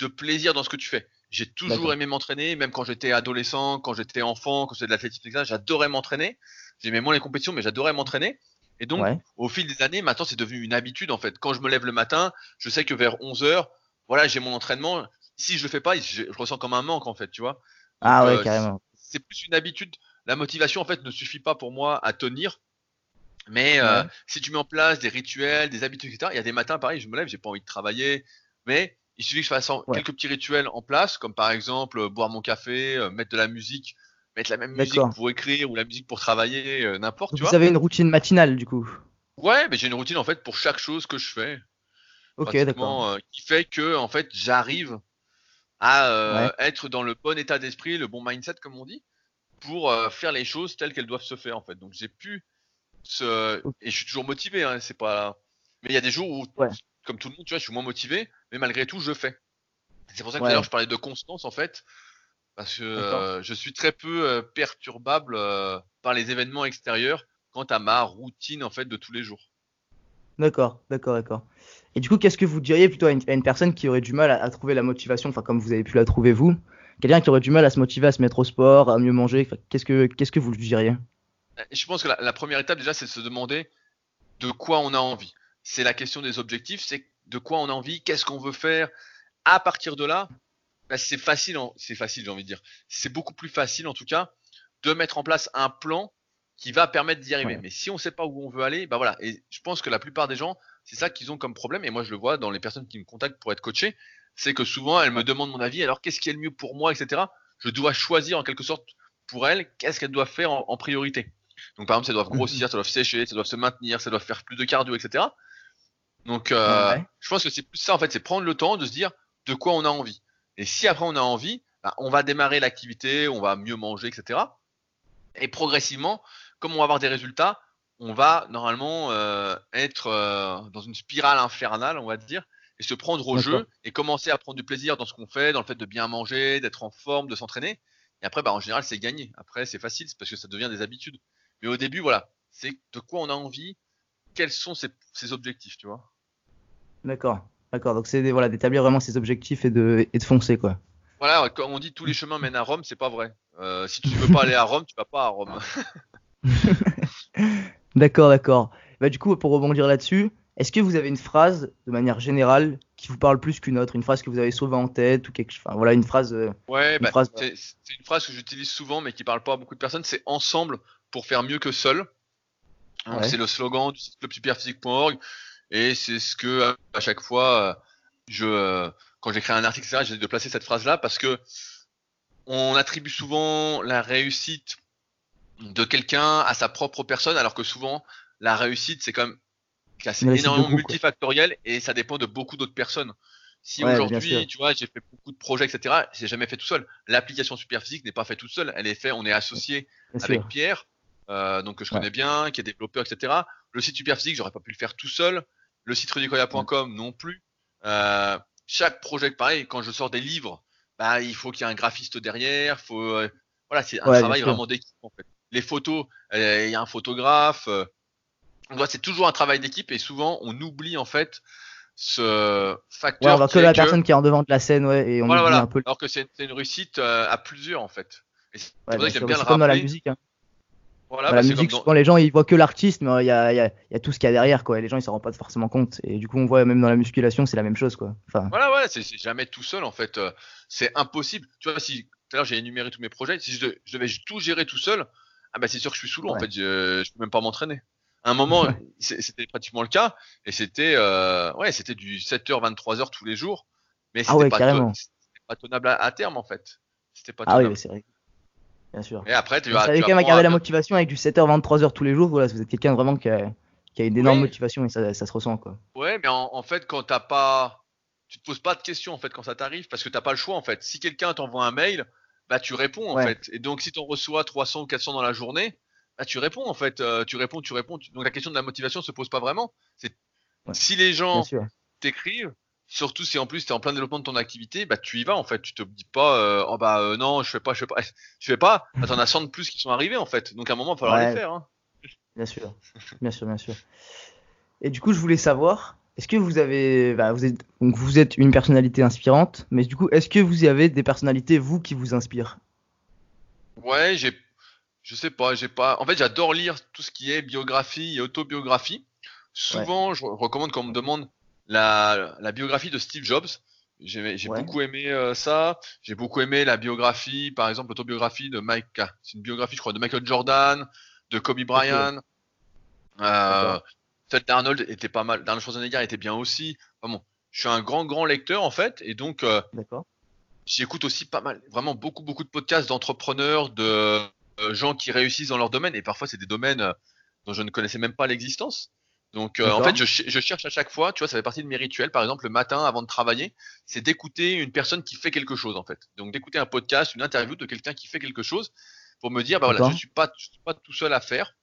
de plaisir dans ce que tu fais. J'ai toujours aimé m'entraîner, même quand j'étais adolescent, quand j'étais enfant, quand je faisais de l'athlétisme, etc. J'adorais m'entraîner. J'aimais moins les compétitions, mais j'adorais m'entraîner. Et donc, Ouais, au fil des années, maintenant, c'est devenu une habitude en fait. Quand je me lève le matin, je sais que vers 11 heures, voilà, j'ai mon entraînement. Si je le fais pas, je, je ressens comme un manque en fait, tu vois. Ah ouais, euh, carrément. c'est plus une habitude. La motivation, en fait, ne suffit pas pour moi à tenir. Mais euh, si tu mets en place des rituels, des habitudes, etc., il y a des matins, pareil, je me lève, j'ai pas envie de travailler. Mais il suffit que je fasse en- Ouais. quelques petits rituels en place, comme par exemple euh, boire mon café, mettre de la musique, mettre la même musique pour écrire ou la musique pour travailler, euh, n'importe, tu vous vois. avez une routine matinale, du coup Ouais, mais j'ai une routine, en fait, pour chaque chose que je fais. Ok, d'accord. euh, qui fait que, en fait, j'arrive à euh, Ouais. être dans le bon état d'esprit, le bon mindset, comme on dit, pour faire les choses telles qu'elles doivent se faire, en fait. Donc, j'ai pu ce... Et je suis toujours motivé, hein, c'est pas. Mais il y a des jours où, Ouais. comme tout le monde, tu vois, je suis moins motivé, mais malgré tout, je fais. C'est pour ça que Ouais. d'ailleurs, je parlais de constance, en fait, parce que euh, je suis très peu euh, perturbable euh, par les événements extérieurs quant à ma routine, en fait, de tous les jours. D'accord, d'accord, d'accord. Et du coup, qu'est-ce que vous diriez plutôt à une, à une personne qui aurait du mal à, à trouver la motivation, enfin comme vous avez pu la trouver vous, quelqu'un qui aurait du mal à se motiver à se mettre au sport, à mieux manger, qu'est-ce que qu'est-ce que vous lui diriez? Je pense que la, la première étape déjà, c'est de se demander de quoi on a envie. C'est la question des objectifs, c'est de quoi on a envie, qu'est-ce qu'on veut faire. À partir de là, bah, c'est facile, c'est facile, j'ai envie de dire. C'est beaucoup plus facile, en tout cas, de mettre en place un plan qui va permettre d'y arriver. Ouais. Mais si on sait pas où on veut aller, bah voilà. Et je pense que la plupart des gens, c'est ça qu'ils ont comme problème. Et moi, je le vois dans les personnes qui me contactent pour être coaché, c'est que souvent, elles me demandent mon avis. Alors, qu'est-ce qui est le mieux pour moi, etc. Je dois choisir en quelque sorte pour elles qu'est-ce qu'elles doivent faire en, en priorité. Donc, par exemple, ça doivent grossir, ça doivent sécher, ça doivent se maintenir, ça doivent faire plus de cardio, etc. Donc, euh, Ouais. je pense que c'est plus ça, en fait, c'est prendre le temps de se dire de quoi on a envie. Et si après on a envie, bah, on va démarrer l'activité, on va mieux manger, etc. Et progressivement, comme on va avoir des résultats, on va normalement euh, être euh, dans une spirale infernale, on va dire, et se prendre au jeu et commencer à prendre du plaisir dans ce qu'on fait, dans le fait de bien manger, d'être en forme, de s'entraîner. Et après, bah, en général, c'est gagné. Après, c'est facile, c'est parce que ça devient des habitudes. Mais au début, voilà, c'est de quoi on a envie, quels sont ses, ses objectifs, tu vois. D'accord, d'accord. Donc c'est voilà d'établir vraiment ses objectifs et de et de foncer quoi. Voilà, comme on dit, tous les chemins mènent à Rome, c'est pas vrai. Euh, si tu veux pas aller à Rome, tu vas pas à Rome. D'accord, d'accord. Bah du coup, pour rebondir là-dessus, est-ce que vous avez une phrase de manière générale qui vous parle plus qu'une autre, une phrase que vous avez souvent en tête ou quelque, enfin voilà, une phrase. euh, Ouais, Une bah, phrase- c'est une phrase que j'utilise souvent, mais qui parle pas à beaucoup de personnes. C'est ensemble pour faire mieux que seul. Ouais. C'est le slogan du site clubsuperphysique.org et c'est ce que à chaque fois euh, je euh, quand j'écris un article etc j'essaie de placer cette phrase là parce que on attribue souvent la réussite de quelqu'un à sa propre personne alors que souvent la réussite c'est quand même c'est énormément quoi. multifactoriel et ça dépend de beaucoup d'autres personnes. Si Ouais, aujourd'hui, tu vois, j'ai fait beaucoup de projets, etc., j'ai jamais fait tout seul. L'application Superphysique n'est pas faite toute seule. Elle est faite, on est associé bien avec sûr. Pierre, euh, donc que je Ouais. connais bien, qui est développeur, etc. Le site Superphysique, j'aurais pas pu le faire tout seul. Le site rudicoya.com non plus. Euh, chaque projet, pareil, quand je sors des livres, bah, il faut qu'il y ait un graphiste derrière. Faut, euh, voilà, c'est un Ouais, travail vraiment d'équipe en fait. Les photos, euh, il y a un photographe. c'est toujours un travail d'équipe et souvent on oublie en fait ce Ouais, facteur. on voit qui que la personne qui est en devant de la scène, ouais, et on voilà, oublie voilà. un peu. Alors que c'est une réussite à plusieurs en fait. Et c'est Ouais, pour ça que j'aime bien le comme dans la musique. Hein. Voilà, bah, la musique, comme dans- souvent les gens ils voient que l'artiste, mais il y a, il y, a, il y a tout ce qu'il y a derrière, quoi. Et les gens ils s'en rendent pas forcément compte. Et du coup, on voit même dans la musculation, c'est la même chose, quoi. Enfin, Voilà, ouais, c'est jamais tout seul en fait. euh, C'est impossible. Tu vois, si tout à l'heure j'ai énuméré tous mes projets, si je, de- je devais tout gérer tout seul, ah bah c'est sûr que je suis sous l'eau en fait. Je, je peux même pas m'entraîner. À un moment, c'était pratiquement le cas, et c'était euh, ouais, c'était du 7h, 23h tous les jours. Mais c'était Ah ouais, pas, carrément. c'était pas tenable à, à terme en fait. C'était pas ah oui, tenable. c'est vrai. Bien sûr. Et après, tu Vous vas, savez tu quand même à garder la motivation avec du 7h, 23h tous les jours. Voilà, si vous êtes quelqu'un vraiment qui a, qui a une énorme Oui. motivation et ça, ça se ressent, quoi. Ouais, mais en, en fait, quand t'as pas, tu te poses pas de questions en fait quand ça t'arrive, parce que t'as pas le choix en fait. Si quelqu'un t'envoie un mail, bah tu réponds en Ouais. fait. Et donc si t'en reçois 300 ou 400 dans la journée, bah tu réponds en fait. Euh, tu réponds, tu réponds. tu- Donc la question de la motivation se pose pas vraiment. C'est Ouais. si les gens t'écrivent, surtout si en plus t'es en plein développement de ton activité, bah tu y vas en fait. Tu te dis pas, euh, oh bah euh, non, je fais pas, je fais pas, je fais pas. Bah, t'en as 100 de plus qui sont arrivés en fait. Donc à un moment, il va falloir Ouais. les faire. Hein. Bien sûr, bien sûr, bien sûr. Et du coup, je voulais savoir, est-ce que vous avez, bah, vous êtes, donc vous êtes une personnalité inspirante, mais du coup, est-ce que vous avez des personnalités vous qui vous inspirent? Ouais, j'ai, je sais pas, j'ai pas. En fait, j'adore lire tout ce qui est biographie et autobiographie. Souvent, je recommande quand on me demande la, la biographie de Steve Jobs. J'ai Ouais. beaucoup aimé euh, ça. J'ai beaucoup aimé la biographie, par exemple, l'autobiographie de Mike. C'est une biographie, je crois, de Michael Jordan, de Kobe Bryant. Euh, celle d'Arnold était pas mal. D'Arnold Schwarzenegger était bien aussi. Enfin bon, je suis un grand, grand lecteur en fait, et donc. euh. J'écoute aussi pas mal, vraiment beaucoup, beaucoup de podcasts d'entrepreneurs, de euh, gens qui réussissent dans leur domaine, et parfois c'est des domaines dont je ne connaissais même pas l'existence. Donc euh, en fait, je, ch- je cherche à chaque fois, tu vois, ça fait partie de mes rituels. Par exemple, le matin avant de travailler, c'est d'écouter une personne qui fait quelque chose en fait. Donc d'écouter un podcast, une interview de quelqu'un qui fait quelque chose, pour me dire, bah voilà, je suis pas, je suis pas tout seul à faire.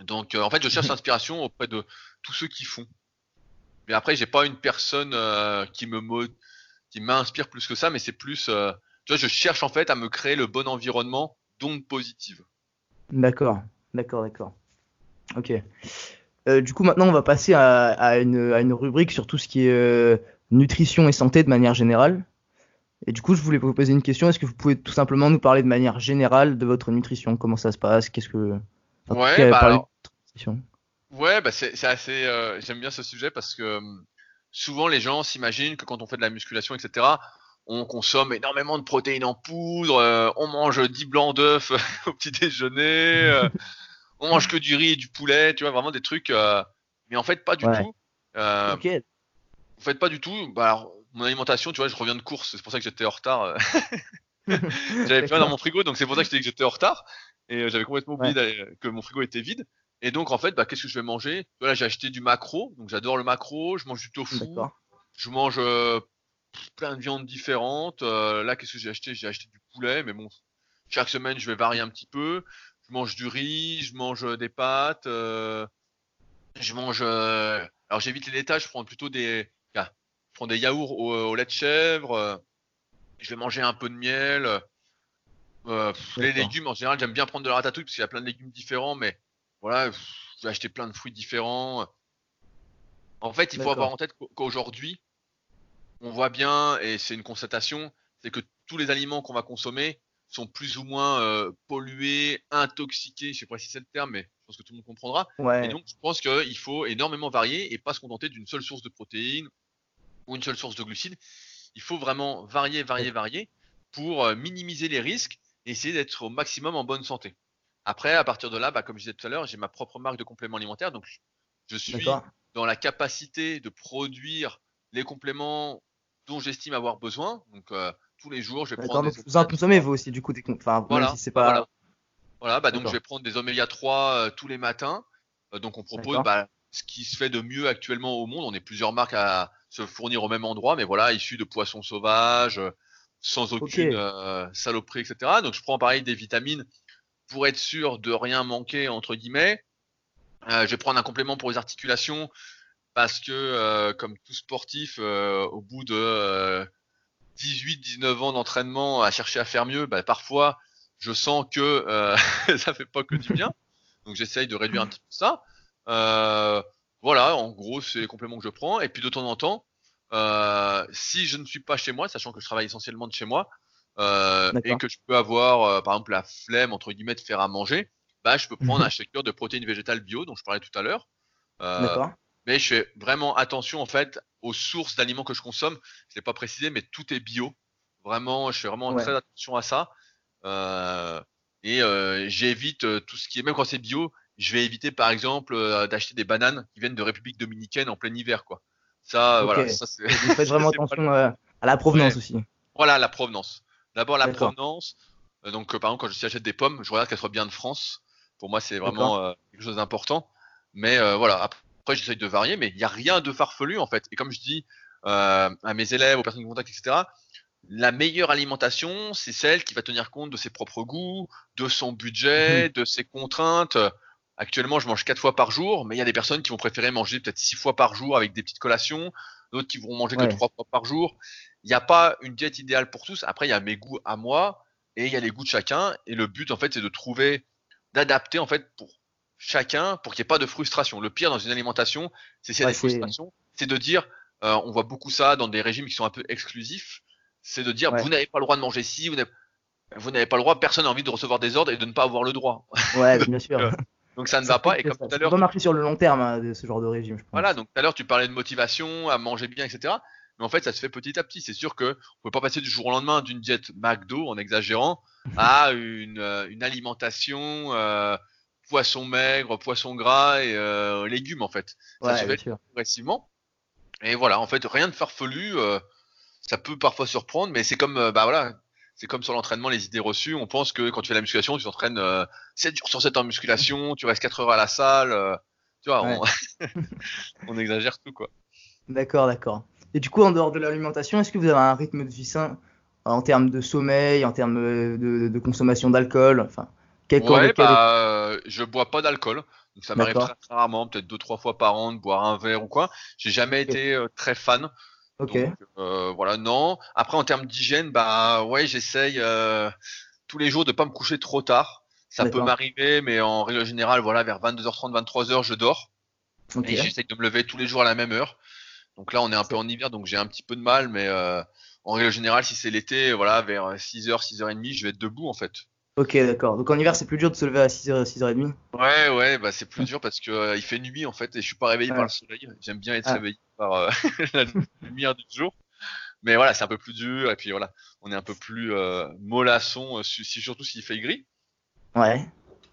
Donc euh, en fait, je cherche l'inspiration auprès de tous ceux qui font. Mais après, j'ai pas une personne euh, qui me qui m'inspire plus que ça, mais c'est plus, tu vois, je cherche en fait à me créer le bon environnement d'ondes positives. D'accord, d'accord, d'accord. Ok. Euh, du coup, maintenant, on va passer à, à une, à une rubrique sur tout ce qui est euh, nutrition et santé de manière générale. Et du coup, je voulais vous poser une question. Est-ce que vous pouvez tout simplement nous parler de manière générale de votre nutrition? Comment ça se passe? Qu'est-ce que... enfin, Ouais, bah alors- nutrition? Ouais, bah c'est assez, euh, j'aime bien ce sujet parce que souvent les gens s'imaginent que quand on fait de la musculation, etc., on consomme énormément de protéines en poudre, on mange 10 blancs d'œufs au petit déjeuner, on mange que du riz et du poulet, tu vois, vraiment des trucs. euh, mais en fait, pas du Ouais. tout. Euh, Ok, En fait, pas du tout. Bah, alors, mon alimentation, tu vois, je reviens de course, c'est pour ça que j'étais en retard. euh. j'avais plein dans mon frigo, donc c'est pour ça que je t'ai dit que j'étais en retard. Et euh, j'avais complètement oublié que mon frigo était vide. Et donc, en fait, bah, qu'est-ce que je vais manger? Voilà, j'ai acheté du macro, donc j'adore le macro. Je mange du tofu, je mange euh, plein de viandes différentes. Euh, là, qu'est-ce que j'ai acheté? J'ai acheté du poulet, mais bon, chaque semaine, je vais varier un petit peu. Je mange du riz, je mange euh, des pâtes, euh, je mange. euh, alors, j'évite les laitages, je prends plutôt des, ah, je prends des yaourts au, au lait de chèvre. euh, je vais manger un peu de miel. euh, pff, les légumes, en général, j'aime bien prendre de la ratatouille parce qu'il y a plein de légumes différents, mais voilà, pff, je vais acheter plein de fruits différents. En fait, il faut avoir en tête qu'au- qu'aujourd'hui, on voit bien, et c'est une constatation, c'est que tous les aliments qu'on va consommer sont plus ou moins euh, pollués, intoxiqués, je sais pas si c'est le terme, mais je pense que tout le monde comprendra. Ouais, Et donc, je pense qu'il faut énormément varier et pas se contenter d'une seule source de protéines ou une seule source de glucides. Il faut vraiment varier, varier, varier pour euh, minimiser les risques et essayer d'être au maximum en bonne santé. Après, à partir de là, bah, comme je disais tout à l'heure, j'ai ma propre marque de compléments alimentaires, donc je- suis dans la capacité de produire les compléments dont j'estime avoir besoin. Donc, euh, tous les jours, je vais prendre des vous en consommez vous aussi du coup des enfin Voilà, si c'est pas voilà. Voilà, bah donc je vais prendre des oméga 3 euh, tous les matins. Euh, donc on propose bah, ce qui se fait de mieux actuellement au monde. On est plusieurs marques à se fournir au même endroit, mais voilà, issus de poissons sauvages, euh, sans aucune euh, saloperie, etc. Donc je prends pareil des vitamines pour être sûr de rien manquer entre guillemets. Euh, je vais prendre un complément pour les articulations parce que euh, comme tout sportif, au bout de euh, 18-19 ans d'entraînement à chercher à faire mieux, bah, parfois je sens que euh, ça fait pas que du bien. Donc j'essaye de réduire un petit peu ça. Euh, voilà, en gros, c'est les compléments que je prends. Et puis de temps en temps, euh, si je ne suis pas chez moi, sachant que je travaille essentiellement de chez moi, euh, et que je peux avoir, euh, par exemple, la flemme entre guillemets de faire à manger, bah, je peux prendre Mhm. un shaker de protéines végétales bio, dont je parlais tout à l'heure. Euh, D'accord. Mais je fais vraiment attention en fait aux sources d'aliments que je consomme. Je l'ai pas précisé, mais tout est bio. Vraiment, je fais vraiment Ouais. très attention à ça. Euh, et euh, j'évite euh, tout ce qui est, même quand c'est bio, je vais éviter par exemple d'acheter des bananes qui viennent de République dominicaine en plein hiver, quoi. Ça, voilà, ça. Vous faites vraiment attention à la provenance aussi. Voilà la provenance. D'abord la provenance. Donc par exemple quand je si j'achète des pommes, je regarde qu'elles soient bien de France. Pour moi c'est vraiment quelque chose d'important. Mais voilà, après j'essaye de varier, mais il n'y a rien de farfelu en fait. Et comme je dis euh, à mes élèves, aux personnes qui me contactent, etc. La meilleure alimentation, c'est celle qui va tenir compte de ses propres goûts, de son budget, de ses contraintes. Actuellement, je mange quatre fois par jour, mais il y a des personnes qui vont préférer manger peut-être six fois par jour avec des petites collations, d'autres qui vont manger Ouais. que trois fois par jour. Il n'y a pas une diète idéale pour tous. Après, il y a mes goûts à moi et il y a les goûts de chacun. Et le but, en fait, c'est de trouver, d'adapter, en fait, pour chacun, pour qu'il n'y ait pas de frustration. Le pire dans une alimentation, c'est s'il y a Ouais, des frustrations, c'est de dire, euh, on voit beaucoup ça dans des régimes qui sont un peu exclusifs, c'est de dire, Ouais. vous n'avez pas le droit de manger ci, vous n'avez pas le droit, personne n'a envie de recevoir des ordres et de ne pas avoir le droit. Ouais, bien sûr. Donc ça ne va pas. Et comme tout à Ça l'heure, peut marcher sur le long terme, hein, de ce genre de régime, je pense. voilà, donc tout à l'heure tu parlais de motivation, à manger bien, etc. Mais en fait, ça se fait petit à petit. C'est sûr que on peut pas passer du jour au lendemain d'une diète McDo, en exagérant, à une, euh, une alimentation euh, poisson maigre, poisson gras et euh, légumes en fait. Ça Ouais, se fait sûr. progressivement. Et voilà, en fait, rien de farfelu. euh, ça peut parfois surprendre, mais c'est comme, euh, bah voilà, c'est comme sur l'entraînement, les idées reçues. On pense que quand tu fais la musculation, tu t'entraînes euh, 7 jours sur 7 en musculation, tu restes 4 heures à la salle. tu vois, on, on exagère tout quoi. D'accord, d'accord. Et du coup, en dehors de l'alimentation, est-ce que vous avez un rythme de vie sain en termes de sommeil, en termes de, de consommation d'alcool Enfin, quel Ouais, bah, euh, je bois pas d'alcool. Donc ça m'arrive très, très rarement, peut-être deux trois fois par an de boire un verre ou quoi. J'ai jamais été euh, très fan. Ok. Donc euh, voilà, non. Après en termes d'hygiène, bah ouais, j'essaye euh, tous les jours de pas me coucher trop tard. Ça peut m'arriver, mais en règle générale, voilà, vers 22h30, 23h, je dors. Et j'essaye de me lever tous les jours à la même heure. Donc là, on est un peu en hiver, donc j'ai un petit peu de mal, mais en règle générale, si c'est l'été, voilà, vers 6h, 6h30, je vais être debout en fait. Ok, d'accord. Donc en hiver, c'est plus dur de se lever à 6h, 6h30 Ouais, ouais, bah c'est plus dur parce que euh, il fait nuit en fait et je suis pas réveillé Ouais. par le soleil. J'aime bien être Ah. réveillé par euh, la lumière du jour. Mais voilà, c'est un peu plus dur et puis voilà, on est un peu plus euh, mollasson, euh, si, si- surtout s'il fait gris. Ouais.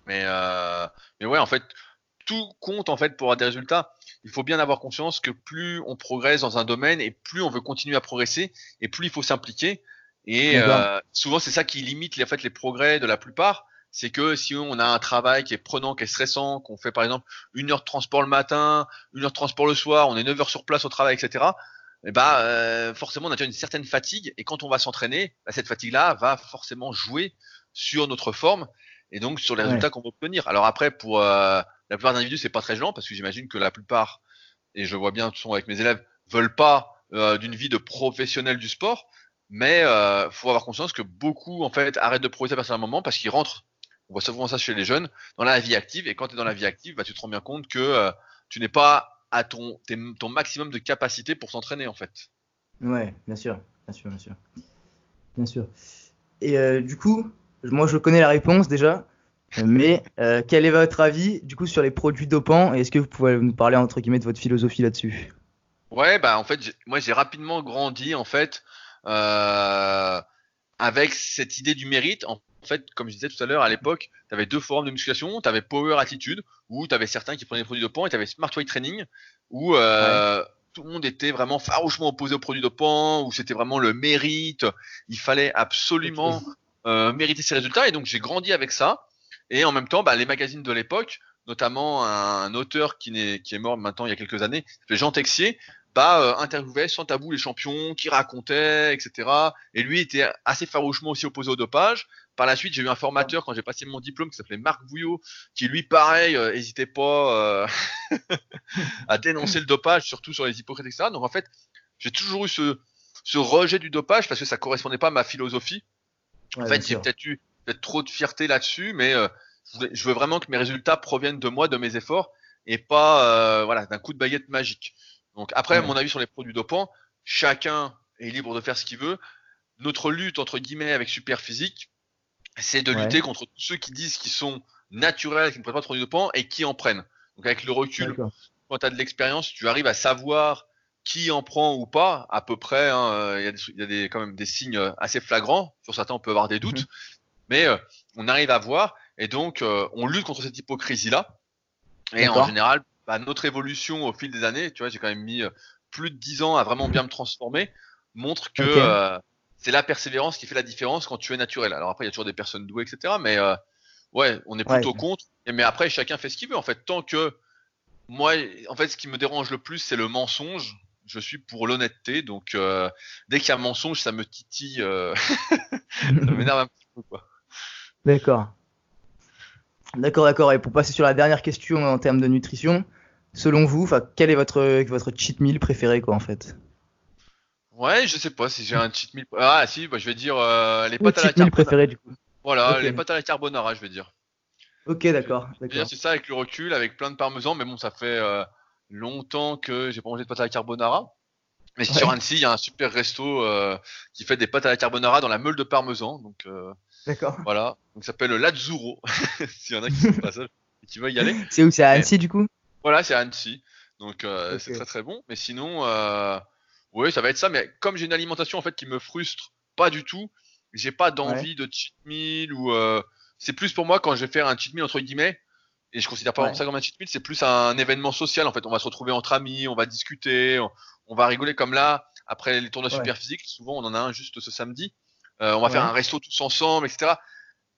Mais euh, mais ouais, en fait, tout compte en fait pour avoir des résultats. Il faut bien avoir conscience que plus on progresse dans un domaine et plus on veut continuer à progresser et plus il faut s'impliquer. Et D'accord. euh, souvent c'est ça qui limite les, en fait, les progrès de la plupart. C'est que si on a un travail qui est prenant, qui est stressant, qu'on fait par exemple une heure de transport le matin, une heure de transport le soir, on est 9 heures sur place au travail, etc. Et bah euh, forcément on a déjà une certaine fatigue et quand on va s'entraîner, bah, cette fatigue-là va forcément jouer sur notre forme et donc sur les Ouais. résultats qu'on va obtenir. Alors après pour euh, la plupart des individus c'est pas très gênant parce que j'imagine que la plupart et je vois bien façon avec mes élèves veulent pas euh, d'une vie de professionnel du sport, mais euh, faut avoir conscience que beaucoup en fait arrêtent de progresser à partir d'un moment parce qu'ils rentrent. On voit souvent ça chez les jeunes dans la vie active et quand tu es dans la vie active, bah, tu te rends bien compte que euh, tu n'es pas à ton ton maximum de capacité pour s'entraîner en fait. Ouais, bien sûr, bien sûr, bien sûr. Bien sûr. Et euh, du coup, moi je connais la réponse déjà, mais euh, quel est votre avis du coup sur les produits dopants? Et est-ce que vous pouvez nous parler entre guillemets de votre philosophie là-dessus? Ouais, bah en fait, moi j'ai rapidement grandi en fait avec cette idée du mérite. En fait, comme je disais tout à l'heure, à l'époque, tu avais deux forums de musculation. Tu avais Power Attitude, où tu avais certains qui prenaient des produits dopants, et tu avais Smart Weight Training, où euh, tout le monde était vraiment farouchement opposé aux produits dopants, où c'était vraiment le mérite. Il fallait absolument euh, mériter ses résultats. Et donc j'ai grandi avec ça. Et en même temps, bah, les magazines de l'époque, notamment un auteur qui, n'est- qui est mort maintenant il y a quelques années, Jean Texier, bah, euh, interviewait sans tabou les champions, qui racontaient, etc. Et lui était assez farouchement aussi opposé au dopage. Par la suite, j'ai eu un formateur quand j'ai passé mon diplôme qui s'appelait Marc Bouillot, qui lui, pareil, euh, hésitait pas euh, à dénoncer le dopage, surtout sur les hypocrites, etc. Donc en fait, j'ai toujours eu ce, ce rejet du dopage parce que ça correspondait pas à ma philosophie. En fait, j'ai peut-être eu peut-être trop de fierté là-dessus, mais euh, je, veux vraiment que mes résultats proviennent de moi, de mes efforts, et pas euh, voilà d'un coup de baguette magique. Donc après, Ouais. mon avis sur les produits dopants, chacun est libre de faire ce qu'il veut. Notre lutte entre guillemets avec Super Physique, c'est de Ouais. lutter contre tous ceux qui disent qu'ils sont naturelles, qui ne prennent pas de dopant et qui en prennent. Donc avec le recul, quand tu as de l'expérience, tu arrives à savoir qui en prend ou pas, à peu près. Hein, euh, il y a, y a des, quand même des signes euh, assez flagrants. Sur certains, on peut avoir des doutes, mhm. mais euh, on arrive à voir. Et donc, on lutte contre cette hypocrisie-là. Et en général, bah, notre évolution au fil des années, tu vois, j'ai quand même mis plus de 10 ans à vraiment bien me transformer, montre que c'est la persévérance qui fait la différence quand tu es naturel. Alors après, il y a toujours des personnes douées, etc. Mais ouais, on est plutôt contre. Et, mais après, chacun fait ce qu'il veut. En fait, tant que moi, en fait, ce qui me dérange le plus, c'est le mensonge je suis pour l'honnêteté, donc euh, dès qu'il y a mensonge, ça me titille, euh, ça m'énerve un petit peu. Quoi. D'accord. D'accord, d'accord. Et pour passer sur la dernière question en termes de nutrition, selon vous, quel est votre, votre cheat meal préféré, quoi, en fait? Ouais, je sais pas si j'ai un cheat meal. Ah, si, bah, je vais dire euh, les pâtes à la carbonara. préféré, du coup. Voilà, les pâtes à la carbonara, je vais dire. Ok, d'accord. C'est ça avec le recul, avec plein de parmesan, mais bon, ça fait longtemps que j'ai pas mangé de pâte à la carbonara. Mais sur Annecy, il y a un super resto euh, qui fait des pâtes à la carbonara dans la meule de parmesan. Donc, euh, D'accord. Voilà. Donc, ça s'appelle Lazzuro. S'il y en a qui sont pas seuls et qui veulent y aller. C'est où? C'est à Annecy, du coup? Voilà, c'est Annecy. Donc, euh, c'est très très bon. Mais sinon, euh, oui, ça va être ça. Mais comme j'ai une alimentation en fait qui me frustre pas du tout, j'ai pas d'envie de cheat meal ou. Euh, c'est plus pour moi quand je vais faire un cheat meal entre guillemets et je considère pas ça comme un cheat meal, c'est plus un événement social en fait. On va se retrouver entre amis, on va discuter, on, va rigoler comme là. Après les tournois super physiques, souvent on en a un juste ce samedi. Euh, on va faire un resto tous ensemble, etc.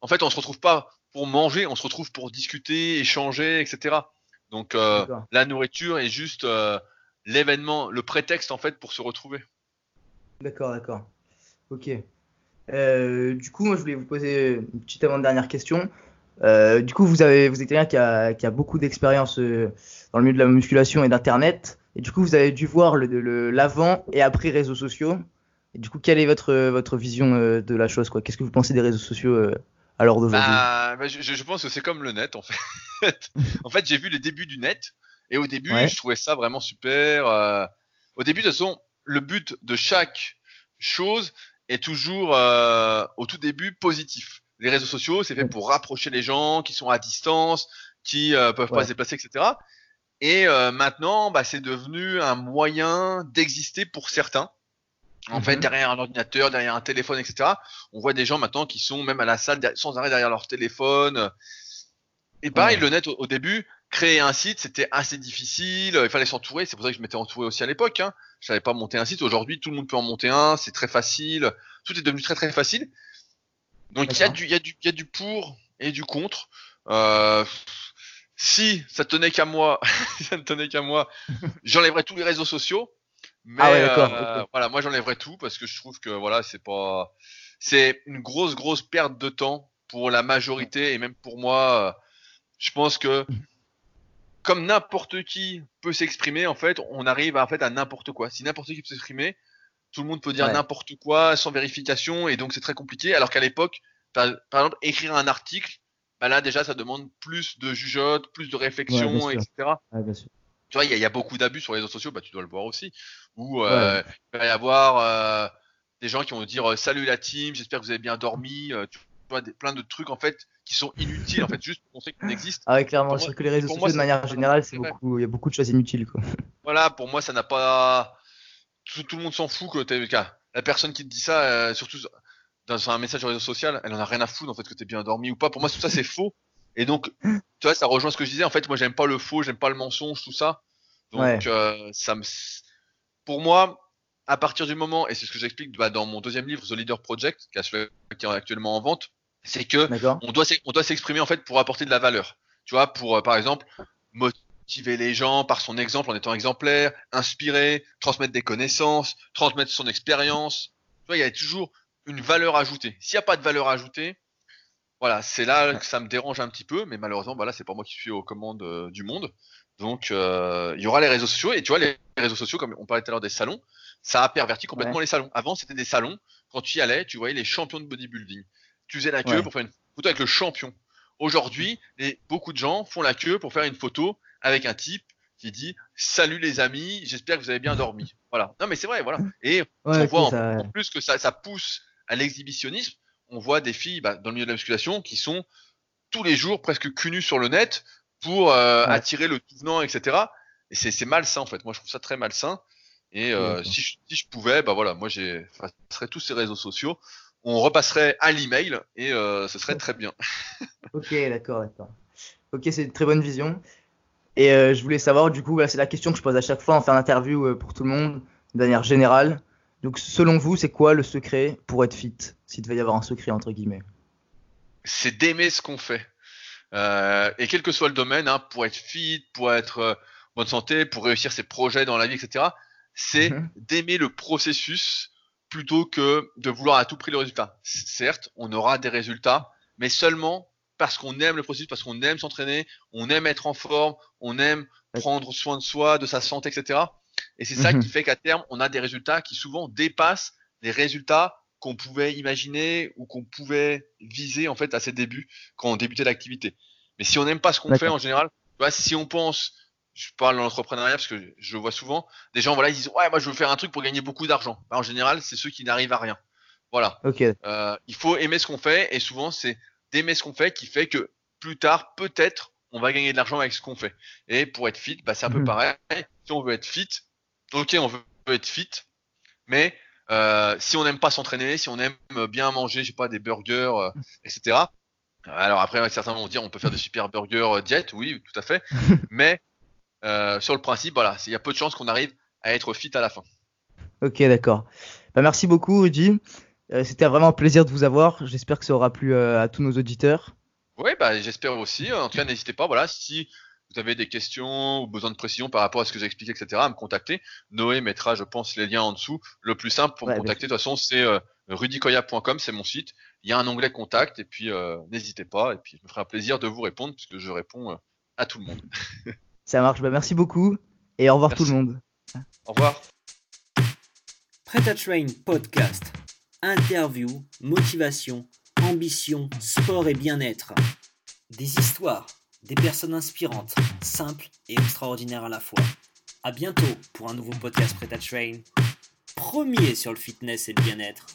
En fait, on se retrouve pas pour manger, on se retrouve pour discuter, échanger, etc. Donc euh, la nourriture est juste euh, l'événement, le prétexte en fait pour se retrouver. D'accord, d'accord. Ok. du coup, moi je voulais vous poser une petite avant-dernière question. Euh, du coup, vous, avez, vous êtes quelqu'un qui a, qui a beaucoup d'expérience euh, dans le milieu de la musculation et d'Internet. Et du coup, vous avez dû voir l'avant le, l'avant et après réseaux sociaux. Et du coup, quelle est votre, votre vision euh, de la chose Qu'est-ce que vous pensez des réseaux sociaux à l'heure d'aujourd'hui bah, bah, je, je, pense que c'est comme le net, en fait. en fait, j'ai vu les débuts du net. Et au début, je trouvais ça vraiment super. au début, de toute façon, le but de chaque chose est toujours, au tout début, positif les réseaux sociaux, c'est fait pour rapprocher les gens qui sont à distance, qui euh, peuvent pas se déplacer, etc. Et euh, maintenant, bah, c'est devenu un moyen d'exister pour certains. En fait, mhm. derrière un ordinateur, derrière un téléphone, etc. On voit des gens maintenant qui sont même à la salle sans arrêt derrière leur téléphone. Et pareil, le net au, début, créer un site, c'était assez difficile. Il fallait s'entourer. C'est pour ça que je m'étais entouré aussi à l'époque. Hein. Je savais pas monter un site. Aujourd'hui, tout le monde peut en monter un. C'est très facile. Tout est devenu très très facile. Donc il y, a du, y, a du, y a du pour et du contre. Euh, si ça tenait qu'à moi, ça ne tenait qu'à moi, j'enlèverais tous les réseaux sociaux. Mais ah ouais, euh, voilà, moi j'enlèverais tout parce que je trouve que voilà, c'est pas, c'est une grosse grosse perte de temps pour la majorité et même pour moi. Je pense que comme n'importe qui peut s'exprimer, en fait, on arrive à, en fait à n'importe quoi. Si n'importe qui peut s'exprimer, tout le monde peut dire n'importe quoi sans vérification et donc c'est très compliqué. Alors qu'à l'époque, par, exemple, écrire un article, bah là déjà ça demande plus de jugeote, plus de réflexion, etc. Tu vois, il y, a beaucoup d'abus sur les réseaux sociaux, bah tu dois le voir aussi. Où euh, il va y avoir euh, des gens qui vont dire euh, salut la team, j'espère que vous avez bien dormi. tu vois, des, plein de trucs en fait qui sont inutiles en fait juste pour montrer qu'ils existent. Ah ouais, clairement, je que les réseaux sociaux de manière générale, c'est beaucoup, il y a beaucoup de choses inutiles quoi. Voilà, pour moi ça n'a pas tout, le monde s'en fout que cas la personne qui te dit ça, euh, surtout dans un message sur réseau social, elle en a rien à foutre en fait que t'es bien dormi ou pas. Pour moi, tout ça c'est faux. Et donc, tu vois, ça rejoint ce que je disais. En fait, moi, j'aime pas le faux, j'aime pas le mensonge, tout ça. Donc, euh, ça me, pour moi, à partir du moment, et c'est ce que j'explique bah, dans mon deuxième livre, The Leader Project, qui est actuellement en vente, c'est que on doit, on doit s'exprimer en fait pour apporter de la valeur. Tu vois, pour euh, par exemple motiver les gens par son exemple en étant exemplaire, inspirer, transmettre des connaissances, transmettre son expérience. Tu vois, il y a toujours une valeur ajoutée. S'il n'y a pas de valeur ajoutée, voilà, c'est là que ça me dérange un petit peu, mais malheureusement, voilà, c'est pas moi qui suis aux commandes euh, du monde. Donc, euh, il y aura les réseaux sociaux, et tu vois, les réseaux sociaux, comme on parlait tout à l'heure des salons, ça a perverti complètement les salons. Avant, c'était des salons, quand tu y allais, tu voyais les champions de bodybuilding. Tu faisais la queue pour faire une photo avec le champion. Aujourd'hui, beaucoup de gens font la queue pour faire une photo avec un type qui dit salut les amis, j'espère que vous avez bien dormi. Voilà. Non mais c'est vrai, voilà. Et on voit en, plus que ça, ça pousse à l'exhibitionnisme. On voit des filles bah, dans le milieu de la musculation qui sont tous les jours, presque cul sur le net, pour euh, attirer le tout venant, etc. Et c'est malsain en fait. Moi, je trouve ça très malsain. Et euh, si, je, si, je, pouvais, bah voilà, moi j'effacerais tous ces réseaux sociaux. On repasserait à l'email et euh, ce serait très bien. ok, d'accord, d'accord. Ok, c'est une très bonne vision. Et je voulais savoir, du coup, c'est la question que je pose à chaque fois en faire interview euh, pour tout le monde, de manière générale. Donc, selon vous, c'est quoi le secret pour être fit S'il devait y avoir un secret, entre guillemets? C'est d'aimer ce qu'on fait. Euh, et quel que soit le domaine, hein, pour être fit, pour être euh, bonne santé, pour réussir ses projets dans la vie, etc., c'est mhm. d'aimer le processus plutôt que de vouloir à tout prix le résultat. Certes, on aura des résultats, mais seulement parce qu'on aime le processus, parce qu'on aime s'entraîner, on aime être en forme, on aime prendre soin de soi, de sa santé, etc. Et c'est ça mhm. qui fait qu'à terme, on a des résultats qui souvent dépassent les résultats qu'on pouvait imaginer ou qu'on pouvait viser en fait à ses débuts quand on débutait l'activité. Mais si on n'aime pas ce qu'on fait en général, si on pense, je parle dans l'entrepreneuriat parce que je le vois souvent, des gens voilà ils disent ouais moi je veux faire un truc pour gagner beaucoup d'argent. Bah, en général c'est ceux qui n'arrivent à rien. Voilà. Euh, il faut aimer ce qu'on fait et souvent c'est d'aimer ce qu'on fait qui fait que plus tard peut-être on va gagner de l'argent avec ce qu'on fait. Et pour être fit, bah, c'est un peu mhm. pareil. Si on veut être fit, ok on veut être fit, mais euh, si on n'aime pas s'entraîner, si on aime bien manger, je sais pas, des burgers, euh, etc. Alors après, certains vont dire on peut faire des super burgers euh, diète, oui, tout à fait. Mais sur le principe, voilà, il y a peu de chances qu'on arrive à être fit à la fin. Ok, d'accord. Bah, merci beaucoup, Rudy. C'était vraiment un plaisir de vous avoir. J'espère que ça aura plu à tous nos auditeurs. Oui, bah, j'espère aussi. En tout cas, n'hésitez pas. Voilà, si vous avez des questions ou besoin de précision par rapport à ce que j'ai expliqué, etc., à me contacter. Noé mettra, je pense, les liens en dessous. Le plus simple pour me contacter, de toute façon, c'est euh, rudicoya.com, c'est mon site. Il y a un onglet contact et puis euh, n'hésitez pas. Et puis, je me ferai un plaisir de vous répondre puisque je réponds euh, à tout le monde. Ça marche. Bah, merci beaucoup et au revoir tout le monde. Au revoir. Prêt à Train Podcast. Interview, motivation, ambition, sport et bien-être. Des histoires des personnes inspirantes, simples et extraordinaires à la fois. A bientôt pour un nouveau podcast Prêt à Train, premier sur le fitness et le bien-être.